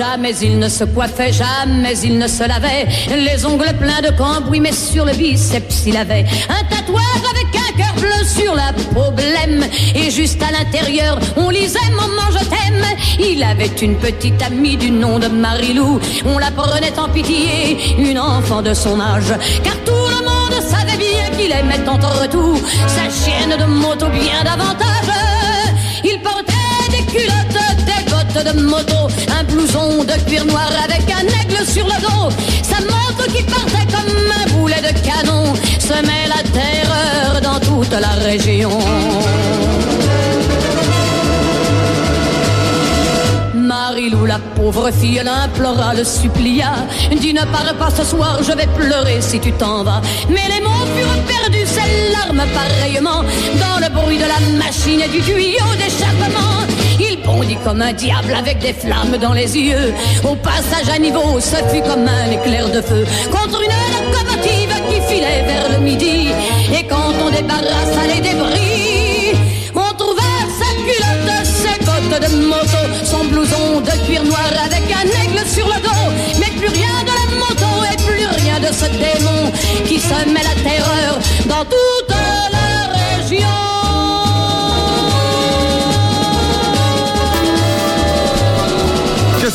S18: Jamais il ne se coiffait, jamais il ne se lavait. Les ongles pleins de cambouis, mais sur le biceps il avait un tatouage avec un cœur bleu sur la peau blême. Et juste à l'intérieur, on lisait Maman, je t'aime. Il avait une petite amie du nom de Marilou. On la prenait en pitié, une enfant de son âge. Car tout le monde savait bien qu'il aimait entre tout sa chienne de moto bien davantage. De moto, un blouson de cuir noir avec un aigle sur le dos. Sa moto qui partait comme un boulet de canon semait la terreur dans toute la région. Marie-Lou, la pauvre fille, l'implora, le supplia. Dis ne pars pas ce soir, je vais pleurer si tu t'en vas. Mais les mots furent perdus, ses larmes pareillement, dans le bruit de la machine et du tuyau d'échappement. Il bondit comme un diable avec des flammes dans les yeux. Au passage à niveau, ce fut comme un éclair de feu contre une locomotive qui filait vers le midi. Et quand on débarrassa les débris, on trouva sa culotte, ses bottes de moto, son blouson de cuir noir avec un aigle sur le dos. Mais plus rien de la moto et plus rien de ce démon qui semait la terreur dans toute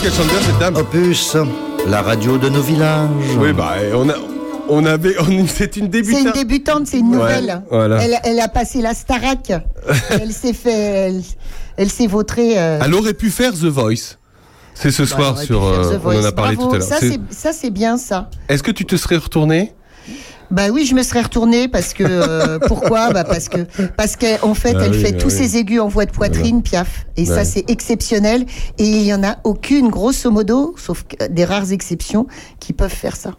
S2: qu'elle chante bien cette dame
S7: Opus, la radio de nos villages.
S2: Oui, bah, on a. On avait, on- c'est une
S14: C'est une
S2: débutante.
S14: débutante, c'est une
S2: Ouais,
S14: nouvelle.
S2: voilà.
S14: Elle, elle a passé la Starac. elle s'est fait, elle, elle s'est vautrée. euh,
S2: Elle aurait pu faire The Voice. C'est ce
S14: bah,
S2: soir sur. euh,
S14: The
S2: on en a
S14: Voice.
S2: parlé
S14: Bravo.
S2: tout à l'heure.
S14: Ça,
S2: C'est-
S14: c'est- ça, c'est bien ça.
S2: Est-ce que tu te serais retourné
S14: Bah oui, je me serais retournée parce que euh, pourquoi? Bah parce que parce qu'en fait,
S2: Bah
S14: elle
S2: oui,
S14: fait
S2: bah
S14: tous
S2: oui.
S14: ses aigus en voix de poitrine, Piaf, et
S2: Ouais.
S14: ça c'est exceptionnel. Et il y en a aucune, grosso modo, sauf des rares exceptions, qui peuvent faire ça.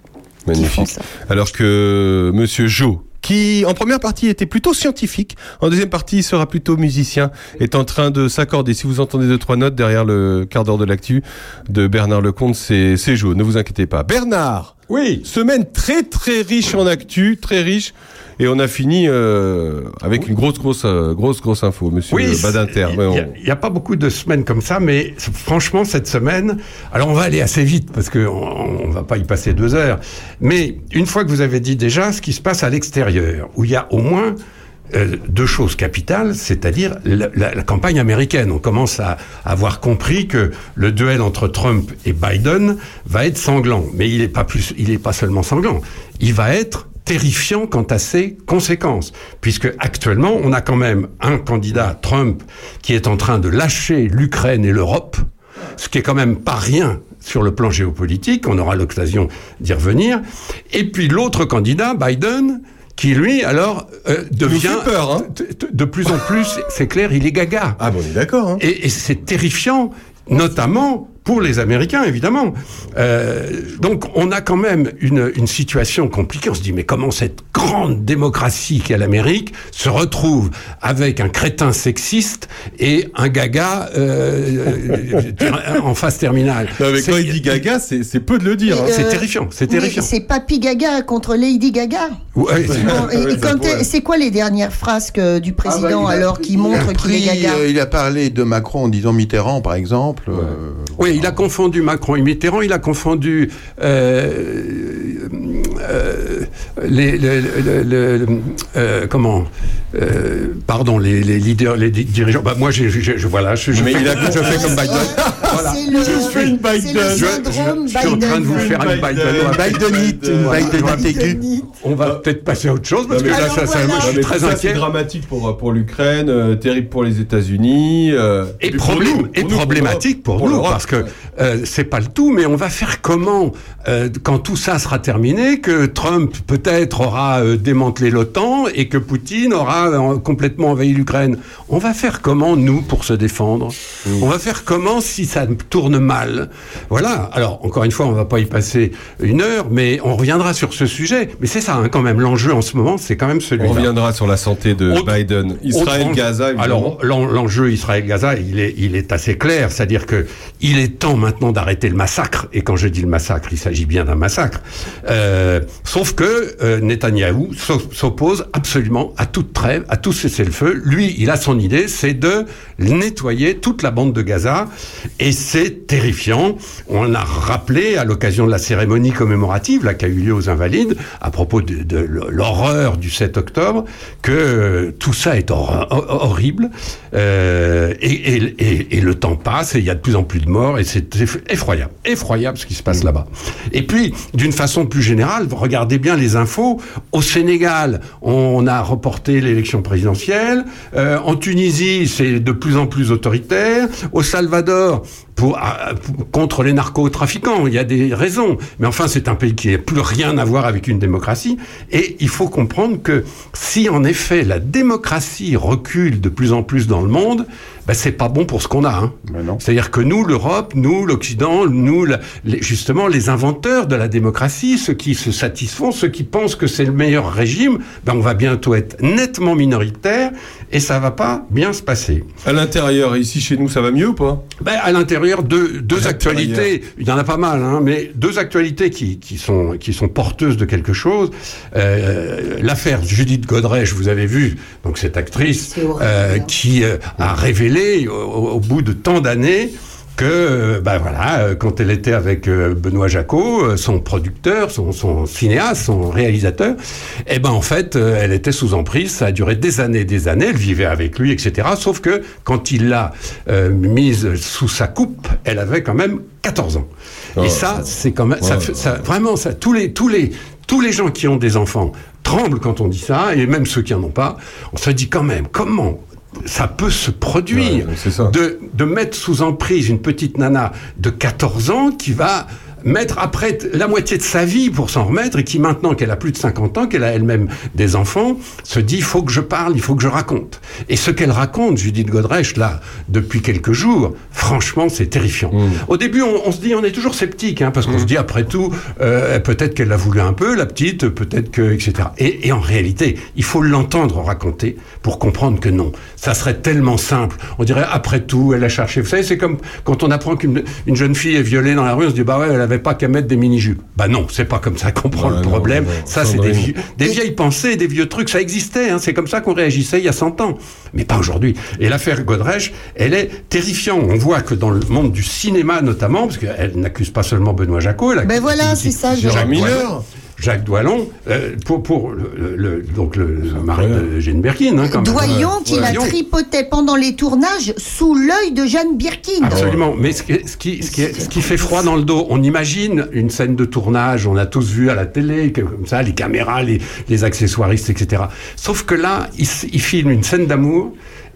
S2: Magnifique. Alors que Monsieur Jo, qui en première partie était plutôt scientifique, en deuxième partie sera plutôt musicien, est en train de s'accorder. Si vous entendez deux trois notes derrière le quart d'heure de l'actu de Bernard Lecomte, c'est c'est Jo. Ne vous inquiétez pas. Bernard.
S4: Oui.
S2: Semaine très très riche en actu, très riche. Et on a fini euh, avec une grosse grosse euh, grosse grosse info, Monsieur
S4: Oui,
S2: Badinter.
S4: il n'y
S2: on-
S4: a, il y a pas beaucoup de semaines comme ça, mais franchement, cette semaine, alors on va aller assez vite parce qu'on on va pas y passer deux heures. Mais une fois que vous avez dit déjà ce qui se passe à l'extérieur, où il y a au moins euh, deux choses capitales, c'est-à-dire la, la- la campagne américaine. On commence à avoir compris que le duel entre Trump et Biden va être sanglant, mais il n'est pas plus, il est pas seulement sanglant, il va être terrifiant quant à ses conséquences, puisque actuellement on a quand même un candidat Trump qui est en train de lâcher l'Ukraine et l'Europe, ce qui est quand même pas rien sur le plan géopolitique, on aura l'occasion d'y revenir, et puis l'autre candidat, Biden, qui lui, alors, euh, devient
S2: peur, hein.
S4: de, de- de plus en plus, c'est clair, il est gaga.
S2: Ah bon, on est d'accord. Hein.
S4: Et, et c'est terrifiant, notamment pour les Américains, évidemment. Euh, donc, on a quand même une, une situation compliquée. On se dit, mais comment cette grande démocratie qu'est l'Amérique se retrouve avec un crétin sexiste et un gaga euh, en phase terminale?
S2: Non, mais quand il dit Gaga, c'est c'est peu de le dire. hein.
S4: C'est
S14: euh,
S4: terrifiant, c'est terrifiant.
S14: C'est Papy Gaga contre Lady Gaga.
S4: Ouais, c'est-
S14: quoi les dernières frasques du président
S3: Ah bah, a
S14: alors qui
S3: il a
S14: montre qu'il est gaga?
S3: euh, il a parlé de Macron en disant Mitterrand, par exemple. euh,
S4: Oui, il a confondu Macron et Mitterrand, il a confondu euh, euh, les, les- le- le- le- euh, comment euh, pardon les, les leaders, les di- dirigeants. Bah moi, j'ai- j'ai- je voilà, je, je
S2: Mais
S4: fais,
S2: il a
S4: je fais comme Biden. Voilà.
S14: Le,
S2: Je suis
S14: c'est
S2: Biden. Je-
S4: Je suis en train de vous
S14: Biden.
S4: faire une Biden.
S3: Bidenite, une Bidenite aiguë.
S4: On va peut-être passer à autre chose parce
S2: Non,
S4: que
S2: mais
S4: là, ça, ça-
S14: voilà.
S4: moi, je suis très
S2: ça, c'est
S4: inquiet.
S2: dramatique pour, pour l'Ukraine, euh, terrible pour les États-Unis. euh,
S4: Et,
S2: pour
S4: problème-
S2: nous,
S4: et problématique pour,
S2: pour
S4: nous,
S2: l'Europe.
S4: parce que euh, c'est pas le tout, mais on va faire comment euh, quand tout ça sera terminé, que Trump peut-être aura euh, démantelé l'OTAN et que Poutine aura complètement envahi l'Ukraine. On va faire comment nous pour se défendre? On va faire comment si ça tourne mal? Voilà. Alors encore une fois, on va pas y passer une heure, mais on reviendra sur ce sujet. Mais c'est ça hein, quand même l'enjeu en ce moment, c'est quand même
S2: On
S4: celui-là.
S2: reviendra sur la santé de
S4: Autre-
S2: Biden. Israël, Gaza, évidemment.
S4: Alors l'en- l'enjeu Israël-Gaza, il est, il est assez clair, c'est-à-dire que il est temps maintenant d'arrêter le massacre. Et quand je dis le massacre, il s'agit bien d'un massacre. Euh, sauf que euh, Netanyahou s'o- s'oppose absolument à toute trêve, à tout cessez-le-feu. Lui, il a son idée, c'est de nettoyer toute la bande de Gaza, et c'est terrifiant. On a rappelé à l'occasion de la cérémonie commémorative là qui a eu lieu aux Invalides à propos de, l'horreur du 7 octobre que euh, tout ça est hor- hor- horrible euh, et, le temps passe et il y a de plus en plus de morts c'est eff- effroyable, effroyable ce qui se passe là-bas. Et puis d'une façon plus générale, regardez bien les infos. Au Sénégal, on a reporté l'élection présidentielle. Euh, en Tunisie, c'est de plus en plus autoritaire. Au Salvador, pour, pour- contre les narcotrafiquants. Il y a des raisons. Mais enfin, c'est un pays qui n'a plus rien à voir avec une démocratie. Et il faut comprendre que si en effet la démocratie recule de plus en plus dans le monde, ben, c'est pas bon pour ce qu'on a. hein. C'est-à-dire que nous, l'Europe, nous, l'Occident, nous, la- les- justement, les inventeurs de la démocratie, ceux qui se satisfont, ceux qui pensent que c'est le meilleur régime, ben, on va bientôt être nettement minoritaire et ça va pas bien se passer.
S2: À l'intérieur, ici chez nous, ça va mieux ou pas?
S4: Ben, à l'intérieur, deux, deux
S2: À
S4: actualités, il y en a pas mal, hein, mais deux actualités qui, qui, sont, qui sont porteuses de quelque chose. Euh, L'affaire Judith Godrèche, vous avez vu, donc cette actrice euh, qui euh, a révélé au, au bout de tant d'années que, euh, ben voilà, euh, quand elle était avec euh, Benoît Jacot, son producteur, son, son cinéaste, son réalisateur, eh ben en fait, elle était sous emprise. Ça a duré des années, des années. Elle vivait avec lui, etc. Sauf que quand il l'a euh, mise sous sa coupe, elle avait quand même 14 ans. Et ça, c'est quand même, ça,
S2: Oh.
S4: ça- vraiment, ça, tous les, tous les, tous les gens qui ont des enfants tremblent quand on dit ça, et même ceux qui en ont pas. On se dit quand même, comment ça peut se produire de, de mettre sous emprise une petite nana de 14 ans qui va mettre après la moitié de sa vie pour s'en remettre et qui maintenant qu'elle a plus de 50 ans, qu'elle a elle-même des enfants, se dit il faut que je parle, il faut que je raconte. Et ce qu'elle raconte, Judith Godrèche, là, depuis quelques jours, franchement, c'est terrifiant. Au début, on, on se dit, on est toujours sceptique, hein, parce qu'on se dit, après tout, euh, peut-être qu'elle l'a voulu un peu, la petite, peut-être que, etc. Et, et en réalité, il faut l'entendre raconter pour comprendre que non. Ça serait tellement simple. On dirait, après tout, elle a cherché. Vous savez, c'est comme quand on apprend qu'une une jeune fille est violée dans la rue, on se dit, bah ouais, elle avait pas qu'à mettre des mini-jupes. Bah non, c'est pas comme ça qu'on prend le
S2: non,
S4: problème.
S2: non,
S4: ça, c'est des,
S2: Sandrine.
S4: vieux- des vieilles pensées, des vieux trucs. Ça existait. Hein. C'est comme ça qu'on réagissait il y a 100 ans. Mais pas aujourd'hui. Et l'affaire Godrèche, elle est terrifiante. On voit que dans le monde du cinéma, notamment, parce qu'elle n'accuse pas seulement Benoît Jacot, elle accuse
S14: Ben voilà, c'est ça,
S4: Jacques
S14: Jacques. Miller.
S4: Jacques Doillon, euh, pour, pour le, le- donc le, le mari de Jane Birkin. Hein.
S14: Doyon qui la tripotait pendant les tournages sous l'œil de Jeanne Birkin.
S4: Absolument. Mais ce qui, ce, qui, ce, qui est- ce qui fait froid dans le dos, on imagine une scène de tournage, on a tous vu à la télé, comme ça, les caméras, les, les accessoiristes, etc. Sauf que là, il, filme une scène d'amour.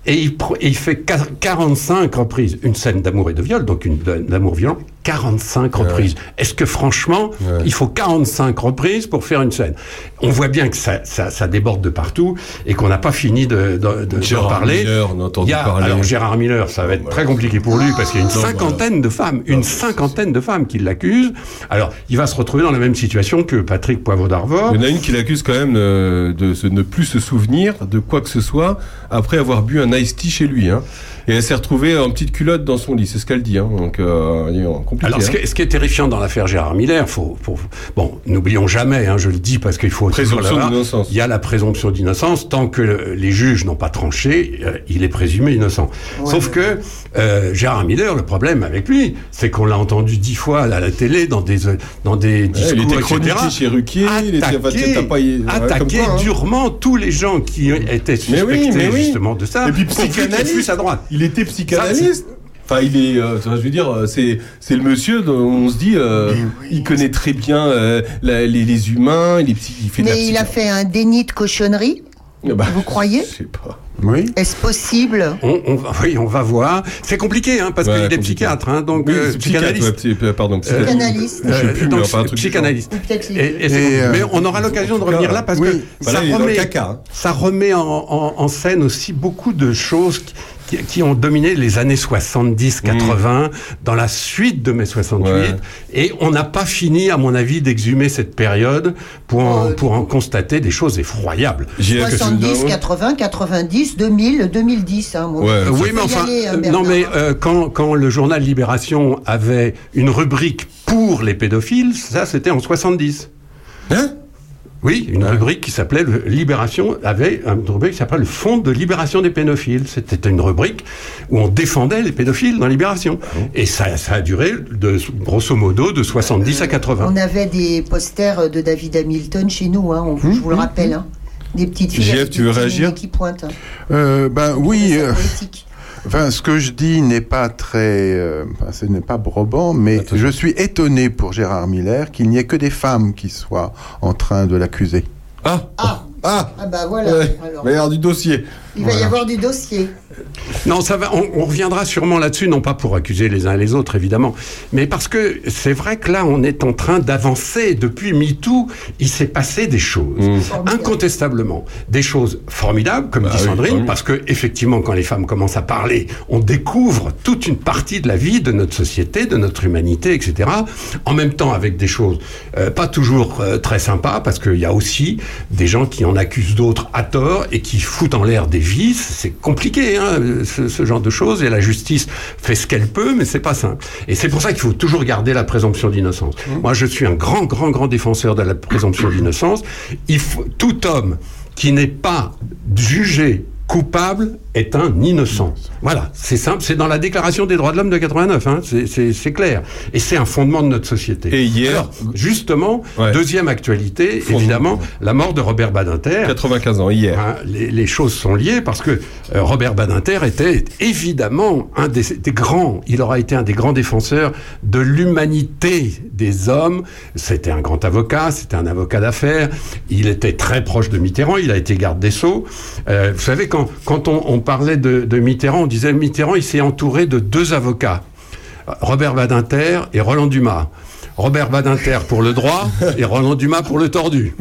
S4: Et il, et il fait quar- 45 reprises. Une scène d'amour et de viol, donc une d'amour violent, 45 reprises. Est-ce que franchement, il faut 45 reprises pour faire une scène? On voit bien que ça, ça, ça déborde de partout et qu'on n'a pas fini de, de, de-
S2: Gérard
S4: parler.
S2: Miller, on a entendu
S4: Il y a-
S2: parler.
S4: Alors Gérard Miller, ça va être très compliqué pour lui parce qu'il y a une
S2: Non,
S4: cinquantaine de femmes, une cinquantaine de femmes qui l'accusent. Alors, il va se retrouver dans la même situation que Patrick Poivre d'Arvor.
S2: Il y en a une qui l'accuse quand même euh, de, ne plus se souvenir de quoi que ce soit après avoir bu un iced tea chez lui. Hein. Et elle s'est retrouvée en petite culotte dans son lit, c'est ce qu'elle dit. Hein. Donc, euh, il compliqué.
S4: Alors, ce qui,
S2: hein.
S4: est, ce qui est terrifiant dans l'affaire Gérard Miller, faut, faut- bon, n'oublions jamais, hein, je le dis parce qu'il faut
S2: Présomption d'innocence.
S4: Il y a la présomption d'innocence tant que le- les juges n'ont pas tranché, euh, il est présumé innocent. Sauf que euh, Gérard Miller, le problème avec lui, c'est qu'on l'a entendu dix fois à la télé dans des euh, dans des discours,
S2: il était
S4: etc.
S2: chroniqué chez Ruquier, il ouais, comme quoi, hein.
S4: durement tous les gens qui étaient
S2: Mais oui,
S4: suspectés
S2: mais oui.
S4: justement de ça.
S2: Et puis psychanalyste.
S4: à droite.
S2: Il était
S4: Ça,
S2: psychanalyste. Enfin, il est. euh, je veux dire, euh, c'est c'est le monsieur dont on se dit, euh, il connaît très bien euh, la- les, les humains, il, est psy- il fait de la
S14: Mais il a fait un déni de cochonnerie.
S2: Ah bah,
S14: Vous croyez
S2: Je sais pas.
S3: Oui.
S14: Est-ce possible
S4: On, on va- oui, on va voir. C'est compliqué, hein, parce
S2: Ouais,
S4: qu'il est psychiatre, hein, donc
S2: Oui,
S4: euh,
S2: c'est psychiatre,
S4: psychanalyste.
S2: pardon, psy-
S14: Psychanalyste.
S2: Je sais plus, mais
S4: donc,
S2: enfin, un truc du
S4: psychanalyste. Et, et
S3: Et, euh,
S4: mais on aura l'occasion de revenir là parce
S3: oui.
S4: que
S2: Bah
S4: ça, remet,
S2: caca, hein.
S4: ça remet en, en- en scène aussi beaucoup de choses qui, ont dominé les années 70-80 dans la suite de mai 68
S2: Ouais.
S4: et on n'a pas fini à mon avis d'exhumer cette période pour en, pour en constater des choses effroyables.
S2: J'ai-
S14: 70, 80, 90, 2000, 2010. Hein.
S2: Ouais.
S4: Euh, oui, mais enfin,
S14: aller, hein,
S4: euh, non, mais euh, quand, quand le journal Libération avait une rubrique pour les pédophiles, ça c'était en 70.
S2: Hein?
S4: Oui, une rubrique qui s'appelait Libération avait une rubrique qui s'appelait le Fonds de libération des pédophiles. C'était une rubrique où on défendait les pédophiles dans Libération. Et ça, ça a duré de grosso modo de 70 à 80.
S14: On avait des posters de David Hamilton chez nous, hein, on vous- je vous le rappelle. hein. Des petites filles
S2: tu veux réagir
S14: qui pointent.
S3: Euh, ben oui. Euh. Enfin, ce que je dis n'est pas très, euh, enfin, ce n'est pas probant, mais je suis étonné pour Gérard Miller qu'il n'y ait que des femmes qui soient en train de l'accuser.
S2: Ah
S14: Ah,
S2: Ah
S14: ah bah voilà.
S2: Ouais.
S14: Alors,
S2: Il va y avoir du dossier.
S14: il va y avoir du dossier.
S4: Non, ça va. On, on reviendra sûrement là-dessus, non pas pour accuser les uns et les autres, évidemment, mais parce que c'est vrai que là, on est en train d'avancer. Depuis MeToo, il s'est passé des choses, incontestablement, des choses formidables, comme
S2: Bah
S4: dit Sandrine,
S2: formidable.
S4: parce que effectivement, quand les femmes commencent à parler, on découvre toute une partie de la vie de notre société, de notre humanité, etc. En même temps, avec des choses euh, pas toujours euh, très sympas, parce qu'il y a aussi des gens qui en accusent d'autres à tort et qui foutent en l'air des vices. C'est compliqué, hein, ce, ce genre de choses. Et la justice fait ce qu'elle peut, mais c'est pas simple. Et c'est pour ça qu'il faut toujours garder la présomption d'innocence. Moi, je suis un grand, grand, grand défenseur de la présomption d'innocence. Il faut tout homme qui n'est pas jugé coupable est un innocent. Voilà, c'est simple, c'est dans la Déclaration des droits de l'homme de 89, hein, c'est- clair. Et c'est un fondement de notre société.
S2: Et hier
S4: Alors, justement,
S2: Ouais.
S4: deuxième actualité,
S2: Fondement.
S4: évidemment, la mort de Robert Badinter.
S2: 95 ans, hier.
S4: Hein, les, les choses sont liées parce que euh, Robert Badinter était évidemment un des, des grands, il aura été un des grands défenseurs de l'humanité des hommes. C'était un grand avocat, c'était un avocat d'affaires. Il était très proche de Mitterrand, il a été garde des Sceaux. Euh, vous savez, quand, quand on, parlait de, Mitterrand, on disait Mitterrand, il s'est entouré de deux avocats, Robert Badinter et Roland Dumas. Robert Badinter pour le droit et Roland Dumas pour le tordu.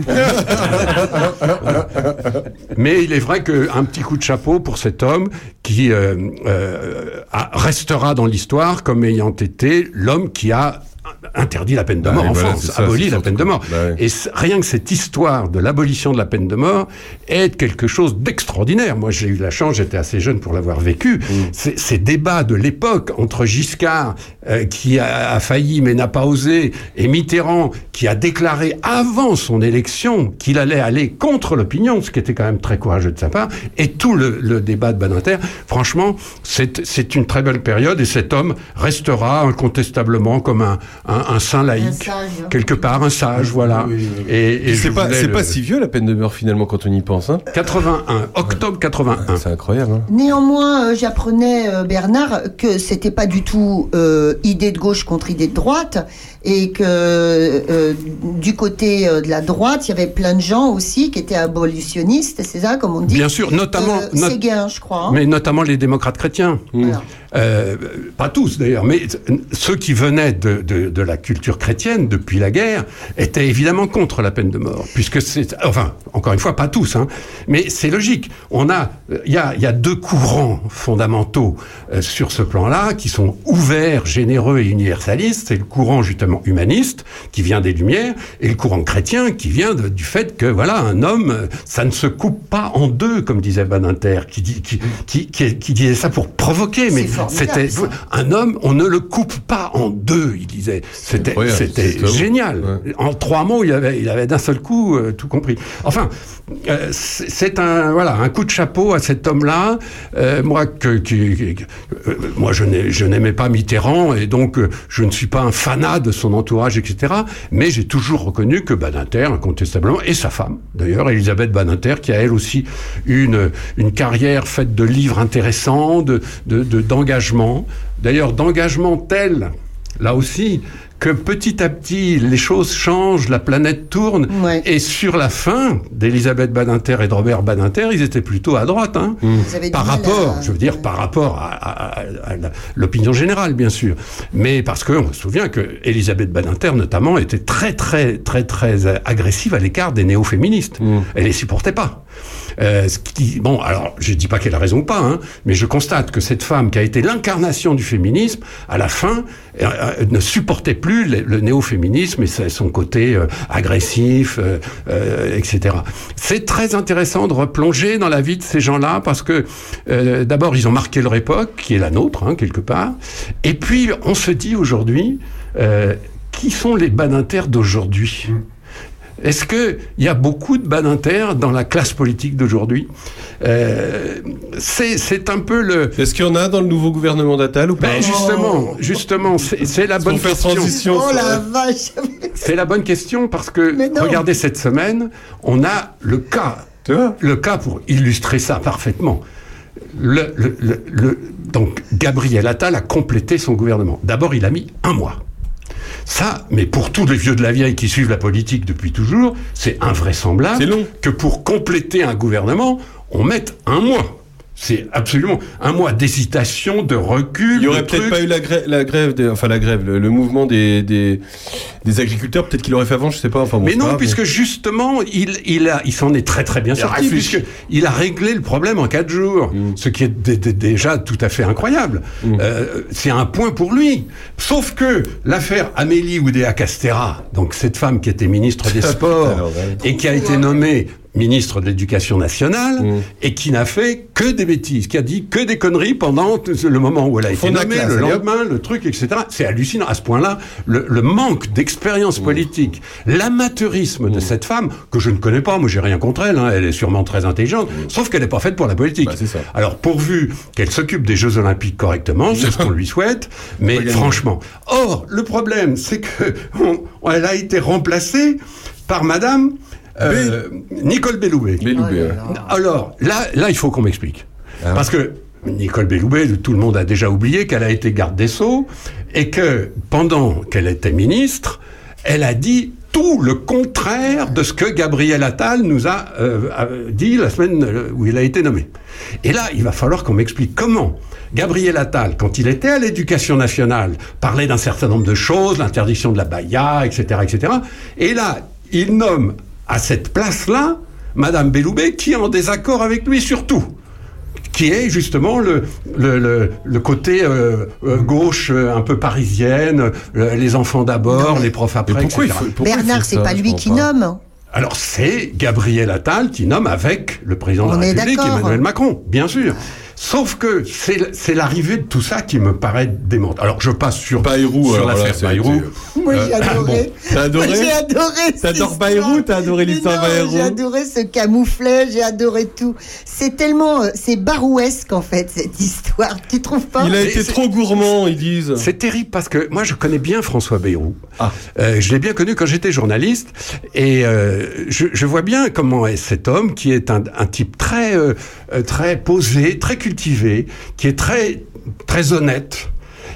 S4: Mais il est vrai qu'un petit coup de chapeau pour cet homme qui euh, euh, restera dans l'histoire comme ayant été l'homme qui a interdit la peine de
S2: Bah
S4: mort en
S2: voilà,
S4: France,
S2: ça,
S4: la peine de mort.
S2: Bah.
S4: Et rien que cette histoire de l'abolition de la peine de mort est quelque chose d'extraordinaire. Moi, j'ai eu la chance, j'étais assez jeune pour l'avoir vécu.
S2: Mm.
S4: Ces, débats de l'époque entre Giscard, euh, qui a, a failli mais n'a pas osé, et Mitterrand, qui a déclaré avant son élection qu'il allait aller contre l'opinion, ce qui était quand même très courageux de sa part, et tout le, le débat de Badinter, franchement, c'est une très belle période, et cet homme restera incontestablement comme un, un, un saint laïque,
S14: sage.
S4: quelque part, un sage, voilà. Et,
S2: C'est pas,
S4: le-
S2: pas si vieux la peine de mort finalement quand on y pense. Hein
S4: 81, octobre 81.
S2: C'est incroyable. Hein
S14: Néanmoins, euh, j'apprenais, euh, Bernard, que c'était pas du tout euh, idée de gauche contre idée de droite, et que euh, du côté euh, de la droite, il y avait plein de gens aussi qui étaient abolitionnistes, c'est ça, comme on dit?
S4: Bien sûr, notamment-
S14: Euh,
S4: not-
S14: Séguin, je crois. hein.
S4: Mais notamment les démocrates chrétiens.
S14: Voilà.
S4: Euh, pas tous d'ailleurs, mais ceux qui venaient de, de, de la culture chrétienne depuis la guerre étaient évidemment contre la peine de mort, puisque c'est, enfin, encore une fois, pas tous, hein, mais c'est logique. On a, il y a, y a deux courants fondamentaux euh, sur ce plan-là qui sont ouverts, généreux et universalistes. C'est le courant justement humaniste qui vient des Lumières et le courant chrétien qui vient de- du fait que voilà, un homme, ça ne se coupe pas en deux, comme disait Badinter, qui, dit, qui, qui, qui, qui disait ça pour provoquer, mais c'était un homme, on ne le coupe pas en deux, il disait. C'était génial. En trois mots, il avait, il avait d'un seul coup euh, tout compris. Enfin, euh, c'est un voilà un coup de chapeau à cet homme-là. Euh, moi, que, qui- euh, moi, je n'ai- je n'aimais pas Mitterrand et donc euh, je ne suis pas un fanat de son entourage, etc. Mais j'ai toujours reconnu que Badinter, incontestablement, et sa femme, d'ailleurs, Elisabeth Badinter, qui a elle aussi une carrière faite de livres intéressants, de de- de- d'engagement. D'ailleurs, d'engagement tel, là aussi, que petit à petit, les choses changent, la planète tourne. Et sur la fin d'Elisabeth Badinter et de Robert Badinter, ils étaient plutôt à droite. Hein, par rapport, je veux dire, par rapport à, à- à- à la- l'opinion générale, bien sûr. Mais parce qu'on se souvient que Elisabeth Badinter, notamment, était très, très, très, très agressive à l'écart des néo-féministes. Elle les supportait pas. Euh, ce bon, alors, je dis pas qu'elle a raison ou pas, hein, mais je constate que cette femme qui a été l'incarnation du féminisme, à la fin, euh, euh, ne supportait plus le, le néo-féminisme et son côté euh, agressif, etc. C'est très intéressant de replonger dans la vie de ces gens-là parce que, d'abord, ils ont marqué leur époque, qui est la nôtre, hein, quelque part, et puis on se dit aujourd'hui, qui sont les Badinter d'aujourd'hui? Est-ce qu'il y a beaucoup de Badinter dans la classe politique d'aujourd'hui? Euh, C'est un peu le...
S2: Est-ce qu'il y en a dans le nouveau gouvernement d'Attal ou pas?
S4: Ben justement, justement, c'est la bonne question.
S2: transition
S14: Oh la vache
S4: C'est la bonne question parce que regardez cette semaine, on a le cas, le cas pour illustrer ça parfaitement. Le, le- le- le- donc Gabriel Attal a complété son gouvernement. D'abord, il a mis un mois. Ça, mais pour tous les vieux de la vieille qui suivent la politique depuis toujours, c'est invraisemblable que pour compléter un gouvernement, on mette un mois. C'est absolument un mois d'hésitation, de recul.
S2: Il y aurait peut-être pas eu la grève, la grève des- enfin la grève, le, le mouvement des, des, des agriculteurs, peut-être qu'il aurait fait avant, je sais pas. Enfin, bon,
S4: mais non,
S2: grave,
S4: puisque justement, il, il, a, il s'en est très très bien
S2: Il
S4: sorti, a réglé le problème en quatre jours, ce qui est dé- dé- déjà tout à fait incroyable. Euh, c'est un point pour lui. Sauf que l'affaire Amélie Oudéa Castera, donc cette femme qui était ministre des Sports
S2: Alors, ouais.
S4: et qui a été nommée ministre de l'Éducation nationale et qui n'a fait que des bêtises, qui a dit que des conneries pendant le moment où elle a été nommée, le lendemain, le truc, etc. C'est hallucinant. À ce point-là, le, le manque d'expérience politique, l'amateurisme de cette femme, que je ne connais pas, moi j'ai rien contre elle, hein, elle est sûrement très intelligente, sauf qu'elle n'est pas faite pour la politique. Alors pourvu qu'elle s'occupe des Jeux Olympiques correctement, c'est ce qu'on lui souhaite, mais franchement. Or, le problème, c'est que on- elle a été remplacée par Madame Nicole Belloubet.
S2: Belloubet, ouais.
S4: Alors, là, là, il faut qu'on m'explique.
S2: Ah.
S4: Parce que Nicole Belloubet, tout le monde a déjà oublié qu'elle a été garde des Sceaux et que pendant qu'elle était ministre, elle a dit tout le contraire de ce que Gabriel Attal nous a euh, euh, dit la semaine euh, où il a été nommé. Et là, il va falloir qu'on m'explique comment Gabriel Attal, quand il était à l'éducation nationale, parlait d'un certain nombre de choses, l'interdiction de la baïa, etc., etc. Et là, il nomme à cette place-là Madame Belloubet qui est en désaccord avec lui sur tout qui est justement le, le, le, le côté euh, euh, gauche euh, un peu parisienne, les enfants d'abord, les profs après,
S2: pourquoi
S4: etc.
S2: faut- pourquoi
S14: Bernard, c'est pas lui qui nomme.
S4: Alors c'est Gabriel Attal qui nomme avec le président de la République. Emmanuel Macron, bien sûr. Sauf que c'est l'arrivée de tout ça qui me paraît démente. Alors je passe sur,
S2: Bayrou,
S4: sur
S2: là,
S4: l'affaire Bayrou.
S14: Moi, j'ai
S4: Euh,
S14: adoré.
S2: T'as adoré
S14: j'ai adoré.
S2: T'adores. Bayrou T'as adoré l'histoire Bayrou
S14: J'ai adoré ce camouflet, j'ai adoré tout. C'est tellement, euh, c'est barouesque en fait cette histoire. Tu trouves pas
S2: Il a été trop gourmand, ils disent.
S4: C'est terrible parce que moi je connais bien François Bayrou.
S2: Ah.
S4: Euh, je l'ai bien connu quand j'étais journaliste et euh, je, je vois bien comment est cet homme qui est un, un type très euh, euh, très posé, très cultivé, qui est très très honnête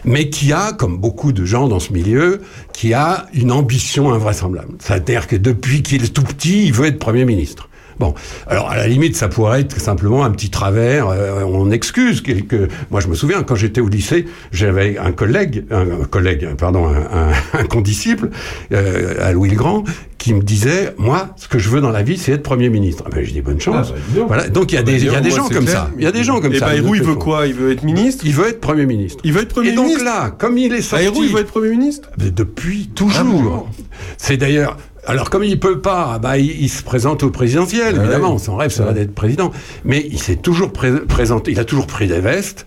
S4: mais qui a, comme beaucoup de gens dans ce milieu, qui a une ambition invraisemblable. C'est-à-dire que depuis qu'il est tout petit, il veut être Premier ministre. Bon, alors à la limite, ça pourrait être simplement un petit travers. euh, on excuse quelques. Moi, je me souviens quand j'étais au lycée, j'avais un collègue, un, collègue, pardon, un, un- un condisciple euh, à Louis le Grand, qui me disait, moi, ce que je veux dans la vie, c'est être premier ministre. Ah ben, je dis bonne chance.
S2: Ah, bah,
S4: voilà. Donc il y a
S2: Ah, bah,
S4: des, il y a des gens comme
S2: clair.
S4: ça. Il y a des gens comme
S2: Et
S4: ça.
S2: Bayrou, il veut quoi? Il veut être ministre?
S4: Il veut être premier ministre.
S2: Il veut être premier
S4: Et donc
S2: ministre?
S4: là, comme il est sorti,
S2: Bayrou, il veut être premier ministre?
S4: Depuis toujours. C'est d'ailleurs. Alors comme il peut pas, bah, il, il se présente au présidentiel,
S2: Ah
S4: évidemment.
S2: ouais.
S4: Son rêve serait d'être président. Mais il s'est toujours pré- présenté, il a toujours pris des vestes.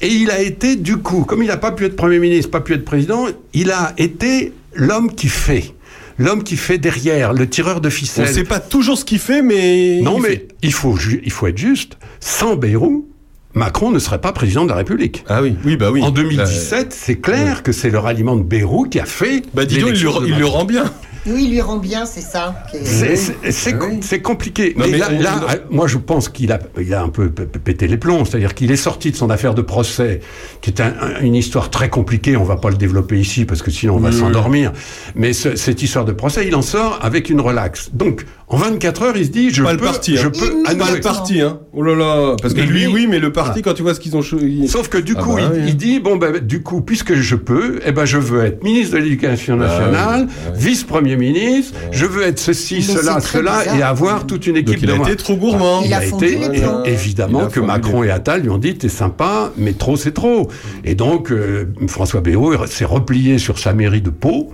S4: Et il a été, du coup, comme il n'a pas pu être Premier ministre, pas pu être président, il a été l'homme qui fait. L'homme qui fait derrière, le tireur de
S2: On
S4: ficelle.
S2: sait pas toujours ce qu'il fait, mais.
S4: Non,
S2: il
S4: mais
S2: fait.
S4: il faut, il faut être juste. Sans Bayrou, Macron ne serait pas président de la République.
S2: Ah oui, oui, bah oui.
S4: En 2017, c'est clair que c'est le ralliement de Bayrou qui a fait.
S2: Bah dis donc, il, le- il rend bien.
S14: Oui, il lui rend bien, c'est ça. est-
S4: C'est- C'est c'est com- c'est compliqué.
S2: Non,
S4: mais
S2: mais
S4: là,
S2: on-
S4: là,
S2: on-
S4: moi, je pense qu'il a, il a un peu pété les plombs. C'est-à-dire qu'il est sorti de son affaire de procès, qui est un- un- une histoire très compliquée. On va pas le développer ici parce que sinon on va
S2: Oui, oui.
S4: s'endormir. Mais ce- cette histoire de procès, il en sort avec une relaxe. Donc, en 24 heures, il se dit, je
S2: Pas
S4: peux,
S2: le parti,
S4: je
S2: hein.
S4: peux
S14: Il-
S2: Pas le parti, hein. Oh là là. Parce que lui,
S4: lui-
S2: oui, mais le parti,
S4: Voilà.
S2: quand tu vois ce qu'ils ont choisi.
S4: Sauf que du
S2: Ah
S4: coup,
S2: bah
S4: il,
S2: oui.
S4: il dit bon ben du coup, puisque je peux, eh ben je veux être ministre de l'Éducation
S2: Bah
S4: nationale,
S2: oui, bah oui.
S4: vice-premier ministre. Je veux être ceci,
S14: Mais
S4: cela, cela,
S14: bizarre.
S4: et avoir toute une équipe
S2: Donc il
S4: de
S2: a
S4: moi.
S2: été trop gourmand.
S14: Il a
S4: été
S14: plombs.
S4: évidemment
S2: Il a
S4: que Macron et Attal lui ont dit t'es sympa, mais trop c'est trop. Et donc euh, François Bayrou s'est replié sur sa mairie de Pau.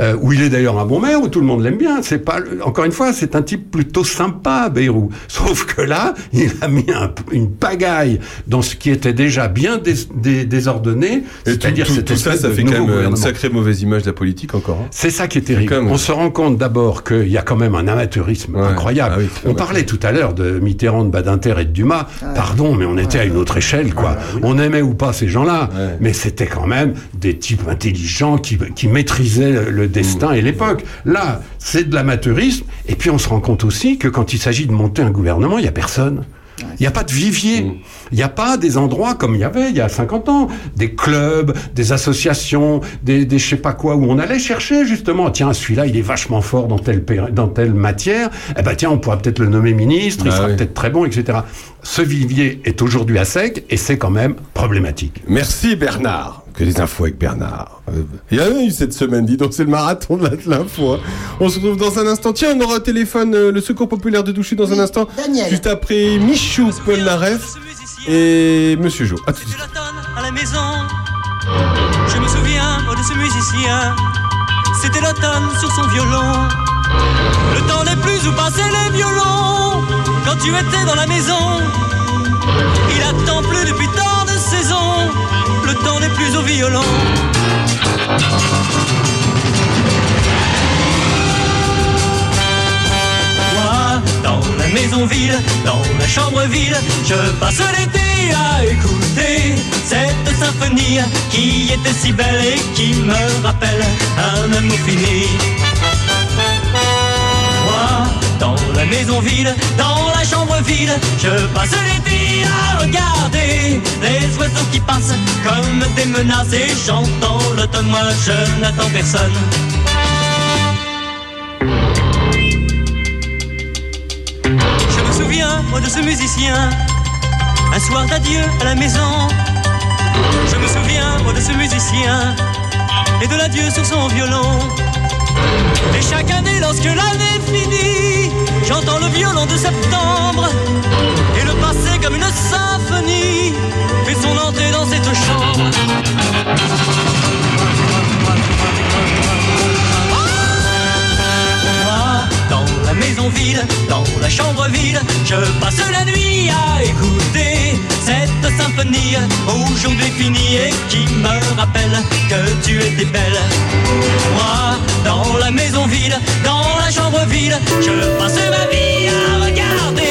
S4: Euh, où il est d'ailleurs un bon maire, où tout le monde l'aime bien. C'est pas, le- encore une fois, c'est un type plutôt sympa, Bayrou. Sauf que là, il a mis un- une pagaille dans ce qui était déjà bien dés- dés- désordonné.
S2: Tout,
S4: C'est-à-dire
S2: tout-
S4: cette
S2: tout ça, ça fait quand même une sacrée mauvaise image de la politique encore. hein.
S4: C'est ça qui est terrible.
S2: même-
S4: On se rend compte d'abord qu'il y a quand même un amateurisme
S2: Ouais.
S4: incroyable.
S2: Ah oui,
S4: on parlait tout à l'heure de Mitterrand, de Badinter et de Dumas. Pardon, mais on était à une autre échelle, quoi. On aimait ou pas ces gens-là,
S2: Ouais.
S4: mais c'était quand même des types intelligents qui, qui maîtrisaient le, le destin et l'époque. Là, c'est de l'amateurisme. Et puis on se rend compte aussi que quand il s'agit de monter un gouvernement, il y a personne. Il n'y a pas de vivier. Il n'y a pas des endroits comme il y avait il y a 50 ans. Des clubs, des associations, des, des je sais pas quoi, où on allait chercher justement, tiens, celui-là, il est vachement fort dans telle, dans telle matière. Eh ben tiens, on pourra peut-être le nommer ministre, il
S2: Bah
S4: sera
S2: oui.
S4: peut-être très bon, etc. Ce vivier est aujourd'hui à sec et c'est quand même problématique.
S2: Merci Bernard. Que des infos avec Bernard. Euh, Il y en a eu cette semaine, dis donc, c'est le marathon de la- de l'info. hein. On se retrouve dans un instant. Tiens, on aura au téléphone euh, le secours populaire de Douchy dans un instant.
S14: Daniel.
S2: Juste après Michou Polnareff et Monsieur Jo. À tout de suite.
S13: à la maison. Je me souviens de ce musicien. C'était l'automne sur son violon. Le temps n'est plus où passer les violons. Quand tu étais dans la maison, il attend plus depuis tant de saisons. Le temps n'est plus au violon. Maison vide, dans la chambre vide, je passe l'été à écouter cette symphonie qui était si belle et qui me rappelle un amour fini. Moi, dans la maison vide, dans la chambre vide, je passe l'été à regarder les oiseaux qui passent comme des menaces et j'entends l'automne, moi je n'attends personne. Moi, de ce musicien, un soir d'adieu à la maison. Je me souviens, moi, de ce musicien, et de l'adieu sur son violon. Et chaque année, lorsque l'année finit, j'entends le violon de septembre. Et le passé, comme une symphonie, fait son entrée dans cette chambre. Moi, dans la maison vide, dans la chambre vide, je passe la nuit à écouter cette symphonie aujourd'hui finie et qui me rappelle que tu étais belle. Moi, dans la maison vide, dans la chambre vide, je passe ma vie à regarder.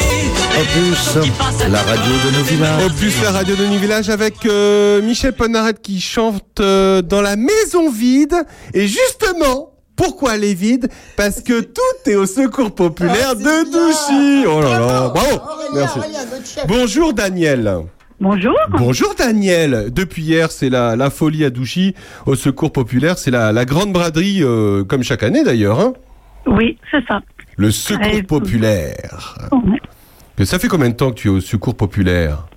S7: Opus, la radio de nos villages.
S2: Opus, la radio de nos villages avec euh, Michel Polnareff qui chante euh, dans la maison vide. Et justement, pourquoi elle est vide Parce que tout est au secours populaire de Douchy. Oh là là, bravo. Merci. Bonjour Daniel.
S19: Bonjour.
S2: Bonjour Daniel. Depuis hier, c'est la, la folie à Douchy au secours populaire. C'est la, la grande braderie, euh, comme chaque année d'ailleurs. Hein
S19: Oui, c'est ça.
S2: le secours populaire. Ça fait combien de temps que tu es au secours populaire?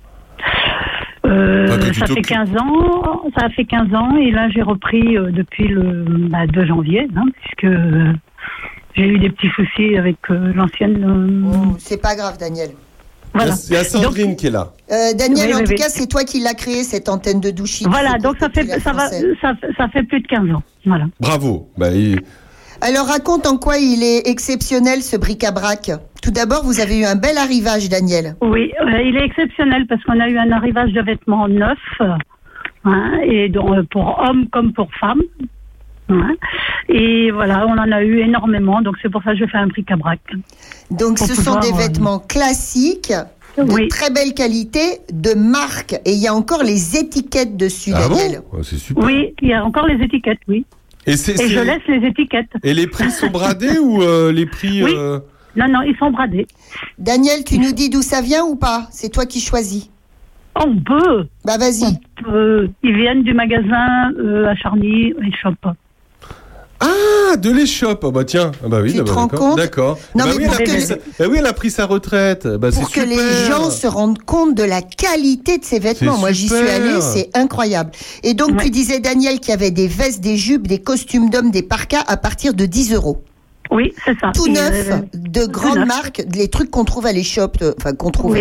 S19: Euh,
S2: tu
S19: ça fait
S2: t'occupes.
S19: 15 ans, ça a fait 15 ans et là j'ai repris euh, depuis le bah, 2 janvier, hein, puisque euh, j'ai eu des petits soucis avec euh, l'ancienne. euh,
S14: Oh, C'est pas grave, Daniel.
S19: Voilà.
S2: Il y a Sandrine qui est là.
S14: Euh, Daniel,
S19: Oui,
S14: en
S19: oui,
S14: tout
S19: oui.
S14: cas, c'est toi qui l'as créé, cette antenne de Douchy.
S19: Voilà, donc ça fait ça va ça, ça fait plus de 15 ans. Voilà.
S2: Bravo. Bah, il-
S14: Alors raconte en quoi il est exceptionnel ce bric-à-brac. Tout d'abord, vous avez eu un bel arrivage, Daniel.
S19: Oui, euh, il est exceptionnel parce qu'on a eu un arrivage de vêtements neufs, hein, et donc, euh, pour hommes comme pour femmes. hein. Et voilà, on en a eu énormément, donc c'est pour ça que je fais un bric-à-brac.
S14: Donc ce sont des
S19: euh,
S14: vêtements classiques, de très belle qualité, de marque. Et il y a encore les étiquettes dessus,
S2: Ah
S14: Daniel.
S2: C'est super.
S19: Oui, il y a encore les étiquettes, oui.
S2: Et, c'est-
S19: Et
S2: c'est-
S19: je laisse les étiquettes.
S2: Et les prix sont bradés ou euh, les prix
S19: Oui.
S2: euh,
S19: Non, non, ils sont bradés.
S14: Daniel, tu nous dis d'où ça vient ou pas? C'est toi qui choisis.
S19: On peut.
S14: Bah vas-y.
S19: Ils viennent du magasin euh, à Charny, ils chopent.
S2: Ah, de l'échoppe. Ah bah tiens. Ah bah oui,
S14: Tu
S2: bah,
S14: te rends
S2: d'accord.
S14: compte
S2: D'accord.
S14: Non,
S2: bah
S14: mais
S2: oui,
S14: pour
S2: elle a
S14: que
S2: pris
S14: les-
S2: sa- bah oui, elle a pris sa retraite. Bah,
S14: Pour que les gens se rendent compte de la qualité de ces vêtements. Moi, j'y suis allée, c'est incroyable. Et donc, tu disais, Daniel, qu'il y avait des vestes, des jupes, des costumes d'hommes, des parkas à partir de 10 euros.
S19: Oui, c'est ça.
S14: Tout neuf,
S19: euh,
S14: de grandes marques, les trucs qu'on trouve à l'échoppe, euh, enfin qu'on trouve.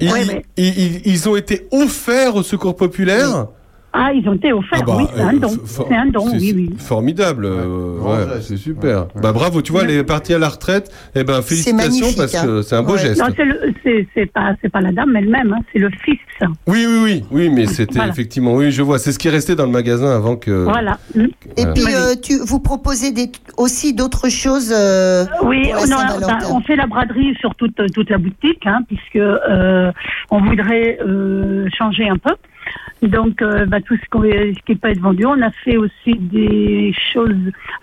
S2: Ils, ils- ils- ils ont été offerts au secours populaire.
S19: Ah, ils ont été offerts,
S2: Ah bah,
S19: oui, c'est un
S2: euh,
S19: don. C'est un don, oui, oui.
S2: Formidable, euh, ouais, c'est super. Bah bravo, tu vois, elle est partie à la retraite. Eh ben félicitations parce
S19: hein.
S2: que c'est un beau geste.
S19: Non, c'est le- c'est c'est pas, c'est pas la dame elle-même, hein, c'est le fils.
S2: Oui, oui, oui, oui, mais c'était
S19: Voilà.
S2: effectivement, oui, je vois, c'est ce qui est resté dans le magasin avant que.
S19: Voilà.
S14: Et
S2: Voilà.
S14: puis, euh, tu, vous proposez des, aussi d'autres choses euh,
S19: Oui,
S14: la
S19: on, a- ben, on fait la braderie sur toute, toute la boutique, hein, puisque euh, on voudrait euh, changer un peu. Donc, euh, bah, tout ce, qu'on- ce qui peut être vendu. On a fait aussi des choses,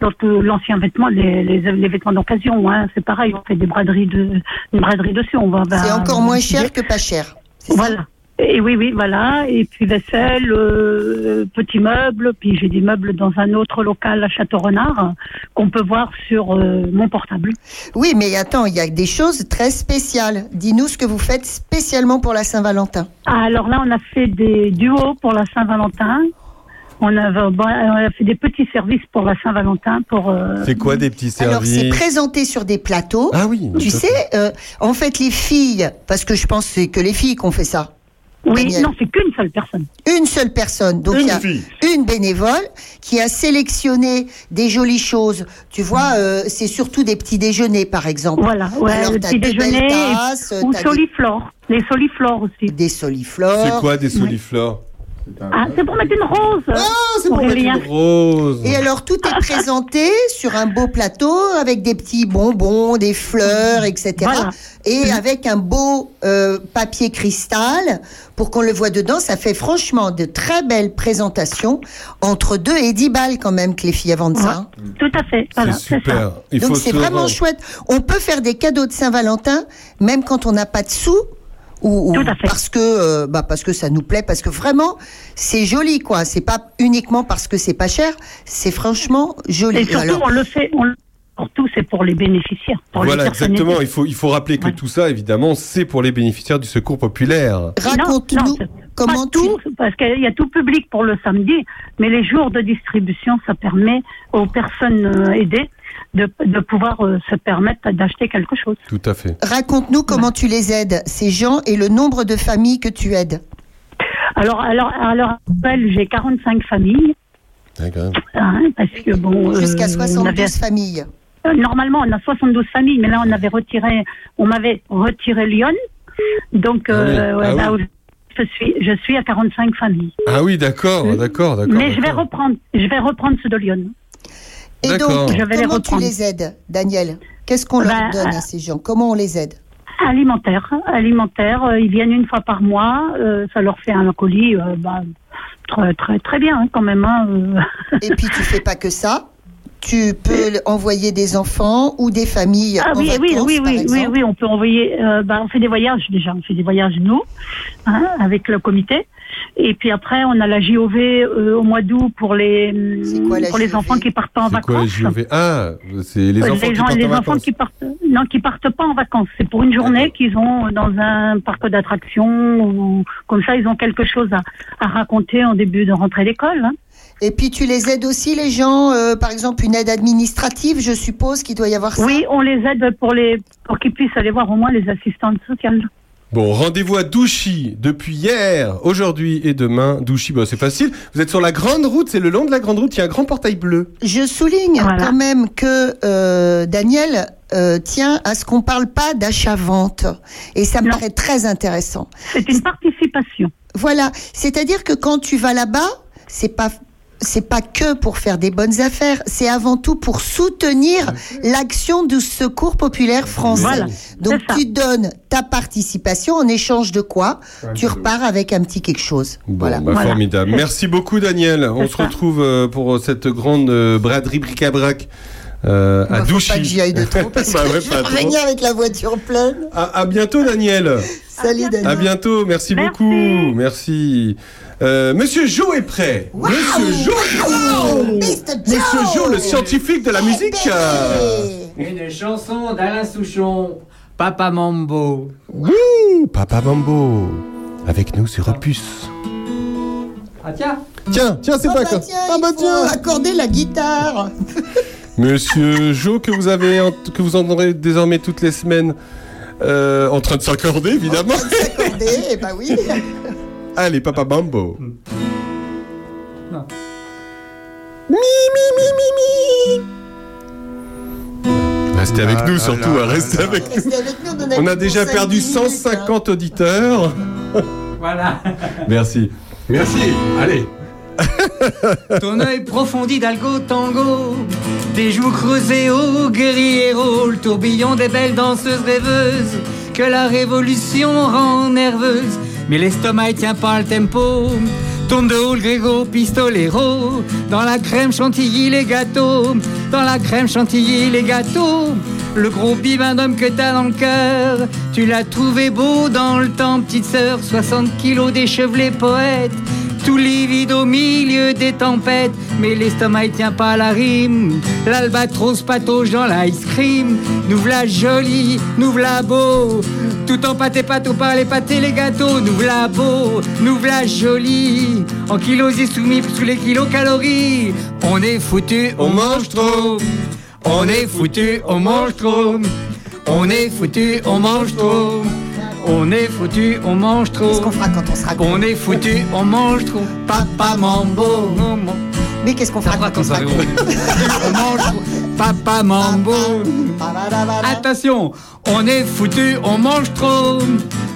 S19: donc, euh, l'ancien vêtement, les, les, les vêtements d'occasion. Hein, c'est pareil, on fait des braderies de, une braderie dessus. On va.
S14: C'est
S19: bah,
S14: encore moins cher que pas cher.
S19: Voilà. Et oui, oui, voilà. Et puis vaisselle, euh, petits meubles. Puis j'ai des meubles dans un autre local à Château-Renard qu'on peut voir sur euh, mon portable.
S14: Oui, mais attends, il y a des choses très spéciales. Dis-nous ce que vous faites spécialement pour la Saint-Valentin.
S19: Ah, alors là, on a fait des duos pour la Saint-Valentin. On a, on a fait des petits services pour la Saint-Valentin. Pour. euh,
S2: C'est quoi des petits
S14: Alors, c'est
S2: services?
S14: présenté sur des plateaux.
S2: Ah oui.
S14: Tu sais, euh, en fait, les filles, parce que je pense que c'est que les filles qui ont fait ça.
S19: Oui,
S14: Daniel.
S19: non, c'est qu'une seule personne.
S14: Une seule personne. Donc
S19: Une
S14: il y a
S19: fille.
S14: une bénévole qui a sélectionné des jolies choses. Tu vois, euh, c'est surtout des petits déjeuners, par exemple.
S19: Voilà, ouais,
S14: Alors,
S19: le
S14: t'as
S19: petit
S14: de belles
S19: déjeuner
S14: tasses,
S19: ou
S14: des-
S19: soliflore. Les soliflores aussi.
S14: Des soliflores.
S2: C'est quoi des soliflores?
S19: Ah, c'est pour mettre une rose.
S14: Ah,
S2: c'est pour mettre
S19: Aurélien.
S2: une rose.
S14: Et alors tout est présenté sur un beau plateau avec des petits bonbons, des fleurs, etc.
S19: Voilà.
S14: Et avec un beau euh, papier cristal pour qu'on le voit dedans. Ça fait franchement de très belles présentations entre 2 et 10 balles quand même que les filles vendent ça. hein.
S19: Tout à fait. Voilà, c'est
S2: super.
S19: ça.
S2: Il
S14: Donc c'est vraiment
S2: rendre.
S14: chouette. On peut faire des cadeaux de Saint-Valentin même quand on n'a pas de sous. Ou, ou parce que euh, bah parce que ça nous plaît parce que vraiment c'est joli quoi c'est pas uniquement parce que c'est pas cher c'est franchement joli
S19: Et surtout,
S14: Alors-
S19: on le fait, on surtout, c'est pour les bénéficiaires. Pour
S2: Voilà, exactement. Il faut, il faut rappeler que tout ça, évidemment, c'est pour les bénéficiaires du secours populaire.
S14: Raconte-nous
S19: comment tout, parce qu'il y a tout public pour le samedi, mais les jours de distribution, ça permet aux personnes euh, aidées de, de pouvoir euh, se permettre d'acheter quelque chose.
S2: Tout à fait.
S14: Raconte-nous comment tu les aides, ces gens, et le nombre de familles que tu aides.
S19: Alors, alors, à l'heure actuelle, j'ai 45 familles,
S2: D'accord.
S19: hein, parce que bon. euh,
S14: Jusqu'à
S19: on
S14: 72
S19: avait-
S14: familles.
S19: Euh, Normalement, on a 72 familles, mais là, on avait retiré, on m'avait retiré Lyon. Donc, euh,
S2: Ah oui.
S19: ouais,
S2: Ah
S19: là
S2: oui.
S19: où je suis, je suis à 45 familles.
S2: Ah oui, d'accord, d'accord, d'accord.
S19: Mais je vais reprendre, je vais reprendre ceux de Lyon.
S14: Et donc,
S19: Je vais les
S14: comment tu les aides, Daniel Qu'est-ce qu'on leur
S19: Bah,
S14: donne à ces gens Comment on les aide
S19: Alimentaire, alimentaire. euh, ils viennent une fois par mois. euh, ça leur fait un colis, euh, bah, très, très, très bien hein, quand même. hein, euh.
S14: Et puis, tu fais pas que ça. Tu peux envoyer des enfants ou des familles
S19: Ah
S14: en
S19: oui, oui,
S14: vacances,
S19: oui,
S14: par
S19: oui, oui,
S14: exemple.
S19: oui, on peut envoyer. euh, bah, on fait des voyages déjà. On fait des voyages nous, hein, avec le comité. Et puis après, on a la JOV euh, au mois d'août pour les
S14: quoi, la
S19: pour les enfants qui partent pas en
S2: C'est quoi les
S19: vacances.
S2: JOV Ah, c'est les
S19: Euh,
S2: enfants qui
S19: gens-
S2: partent
S19: les
S2: en
S19: enfants
S2: vacances.
S19: qui partent non qui partent pas en vacances. C'est pour une journée qu'ils ont dans un parc d'attractions ou comme ça ils ont quelque chose à, à raconter en début de rentrée d'école. hein.
S14: Et puis, tu les aides aussi, les gens, euh, par exemple, une aide administrative, je suppose qu'il doit y avoir ça?
S19: Oui, on les aide pour les pour qu'ils puissent aller voir au moins les assistantes sociales.
S2: Bon, rendez-vous à Douchy depuis hier, aujourd'hui et demain. Douchy, bah, c'est facile. Vous êtes sur la grande route, c'est le long de la grande route, il y a un grand portail bleu.
S14: Je souligne quand même que euh, Daniel euh, tient à ce qu'on parle pas d'achat-vente. Et ça me paraît très intéressant.
S19: C'est une participation.
S14: Voilà. C'est-à-dire que quand tu vas là-bas, c'est pas c'est pas que pour faire des bonnes affaires, c'est avant tout pour soutenir l'action du secours populaire français.
S19: Voilà,
S14: Donc tu donnes ta participation en échange de quoi
S2: Un
S14: Tu repars avec un petit quelque chose.
S2: Bon,
S14: voilà.
S2: bah, formidable. Merci beaucoup, Daniel. On se retrouve euh, pour cette grande euh, braderie bric-à-brac. euh, à
S14: Bah, faut
S2: Douchy.
S14: pas que j'y aille de trop parce
S2: Bah
S14: que
S2: ouais,
S14: je vais revenir avec la voiture pleine.
S2: À, à bientôt, Daniel.
S14: Salut Daniel.
S2: À bientôt, merci, beaucoup. Merci. Euh, Monsieur Jo est prêt. Monsieur Jo. Monsieur Jo, le scientifique de la musique.
S20: Une chanson d'Alain Souchon, Papa Mambo.
S2: Wouh, Papa Mambo. Avec nous sur Opus.
S20: Ah tiens
S2: Tiens, tiens, c'est
S14: Ah
S2: pas
S14: bah
S2: quoi.
S14: tiens, il faut accorder la guitare.
S2: Monsieur Jo, que vous avez, que vous entendrez désormais toutes les semaines, euh, en train de s'accorder, évidemment.
S14: Accordé, eh bah oui.
S2: Allez, Papa Mambo.
S14: Mi, mi, mi, mi, mi.
S2: Restez avec nous surtout,
S3: là
S2: hein,
S3: là
S2: restez
S3: là.
S2: avec nous.
S14: Restez avec nous, on a
S2: déjà perdu
S14: cinq minutes, hein.
S2: 150 auditeurs.
S20: Voilà.
S2: Merci.
S4: Merci. Allez.
S20: Ton œil profond d'Hidalgo tango, des joues creusées au guerriero, le tourbillon des belles danseuses rêveuses, que la révolution rend nerveuse. Mais l'estomac tient pas le tempo, Tourne de haut le grégo, pistolero. Dans la crème chantilly, les gâteaux. Dans la crème chantilly, les gâteaux. Le gros bibin d'homme que t'as dans le cœur. Tu l'as trouvé beau dans le temps, petite sœur. 60 kilos d'échevelé poète. Tout livide au milieu des tempêtes, mais l'estomac il tient pas la rime. L'albatros patauge dans l'ice cream. Nous v'là jolie, nous v'là beau. Tout en pâté pâteau par les pâtés, les gâteaux. Nous v'là beau, nous v'là jolie. En kilos et soumis sous les kilocalories. On est foutu, on mange trop. On est foutu, on mange trop. On est foutu, on mange trop. On est foutu, on mange trop. Qu'est-ce qu'on
S14: fera quand on sera
S20: On est foutu, on mange trop. Papa Mambo.
S14: Mais qu'est-ce qu'on fera quand on sera gros
S20: On mange trop. Papa Mambo. Attention, on est foutu, on mange trop.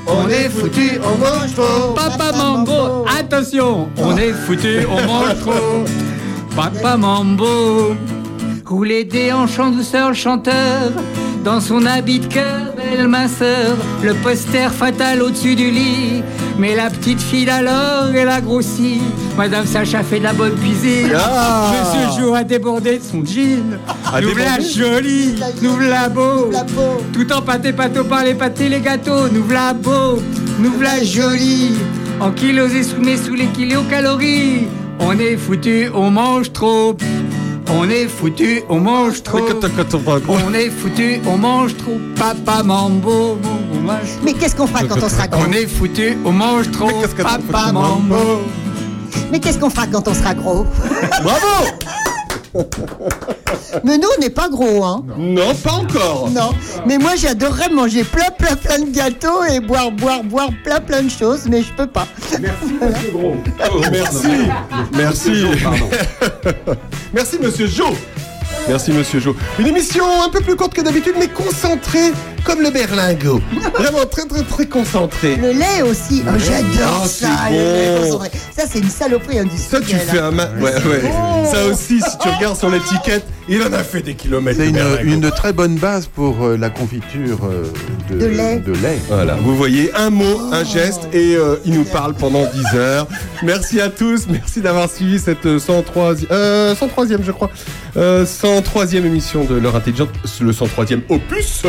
S20: On est foutu, on mange trop. Papa Mambo. Attention, on est foutu, on mange trop. Papa Mambo. Rouler des en douceur, le chanteur. Dans son habit de cœur, belle ma sœur, le poster fatal au-dessus du lit. Mais la petite fille d'alors, elle a grossi. Madame Sacha fait de la bonne cuisine.
S2: Ah.
S20: Monsieur Joe a débordé de son jean.
S2: A
S20: nous la jolie, nous la beau. Tout en pâté pâteau par les pâtés, les gâteaux. Nous la beau, nous la jolie. En kilos et sous, mais sous les kilocalories. On est foutu, on mange trop. On est foutu, on mange trop. On est foutu, on mange trop. Papa Mambo. on mange trop.
S14: Mais qu'est-ce qu'on fera quand on sera gros
S20: On est foutu, on mange trop. Papa Mambo.
S14: Mais qu'est-ce qu'on fera quand on sera gros?
S2: Bravo
S14: Mais nous, on n'est pas gros, hein
S2: Non, pas encore.
S14: Non, mais moi j'adorerais manger plein plein plein de gâteaux et boire boire boire plein plein de choses, mais je peux pas.
S4: Merci Monsieur Gros.
S2: Oh, merci. Merci. Merci Monsieur Jo. Merci Monsieur Jo. Une émission un peu plus courte que d'habitude, mais concentrée comme le berlingot. Vraiment très très très concentrée.
S14: Le lait aussi, oh, j'adore
S2: Ah,
S14: ça. le lait concentré. Ça c'est une saloperie
S2: Ça,
S14: industrielle.
S2: tu fais un ma... Ouais, ouais.
S14: Oh.
S2: Ça aussi, si tu regardes sur l'étiquette, il en a fait des kilomètres.
S3: C'est
S2: de
S3: une, une très bonne base pour euh, la confiture euh, de,
S14: De lait.
S3: de lait.
S2: Voilà, vous voyez, un mot, un geste, et euh, il nous parle pendant 10 heures. Merci à tous, merci d'avoir suivi cette euh, 103, euh, 103e, je crois, euh, 103e émission de l'heure intelligente, le 103e opus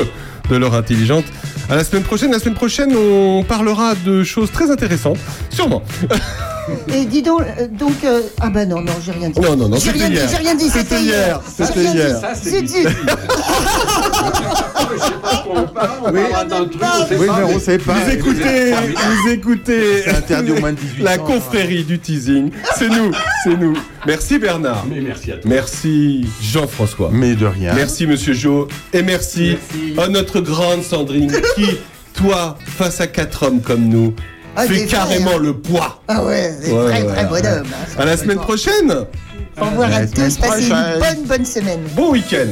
S2: de l'heure intelligente. À la semaine prochaine. La semaine prochaine, on parlera de choses très intéressantes, sûrement.
S14: Et dis donc, euh, donc euh, ah bah non non, j'ai rien dit.
S2: Non, non, non,
S14: j'ai
S2: c'était
S14: rien dit,
S2: hier.
S14: j'ai rien dit,
S2: C'était
S14: c'était
S2: hier,
S14: J'ai
S2: c'était
S14: rien dit.
S2: hier.
S4: Ça, c'est
S14: Zut, zut.
S2: Oui.
S3: Oui, mais on sait pas.
S2: Vous écoutez, vous écoutez
S3: C'est interdit aux moins de 18
S2: la
S3: ans. hein.
S2: confrérie du teasing. C'est nous, c'est nous. Merci Bernard.
S4: Mais merci à toi.
S2: Merci Jean-François.
S3: Mais de rien.
S2: Merci Monsieur Jo. Et merci, à notre grande Sandrine qui, toi, face à quatre hommes comme nous,
S14: Ah,
S2: fait carrément
S14: hein.
S2: le poids.
S14: Ah ouais, c'est
S2: Ouais,
S14: très
S2: ouais,
S14: très
S2: ouais.
S14: bonhomme. hein,
S2: À la semaine prochaine.
S14: Au revoir à
S3: semaine
S14: tous, passez une bonne bonne semaine.
S2: Bon week-end.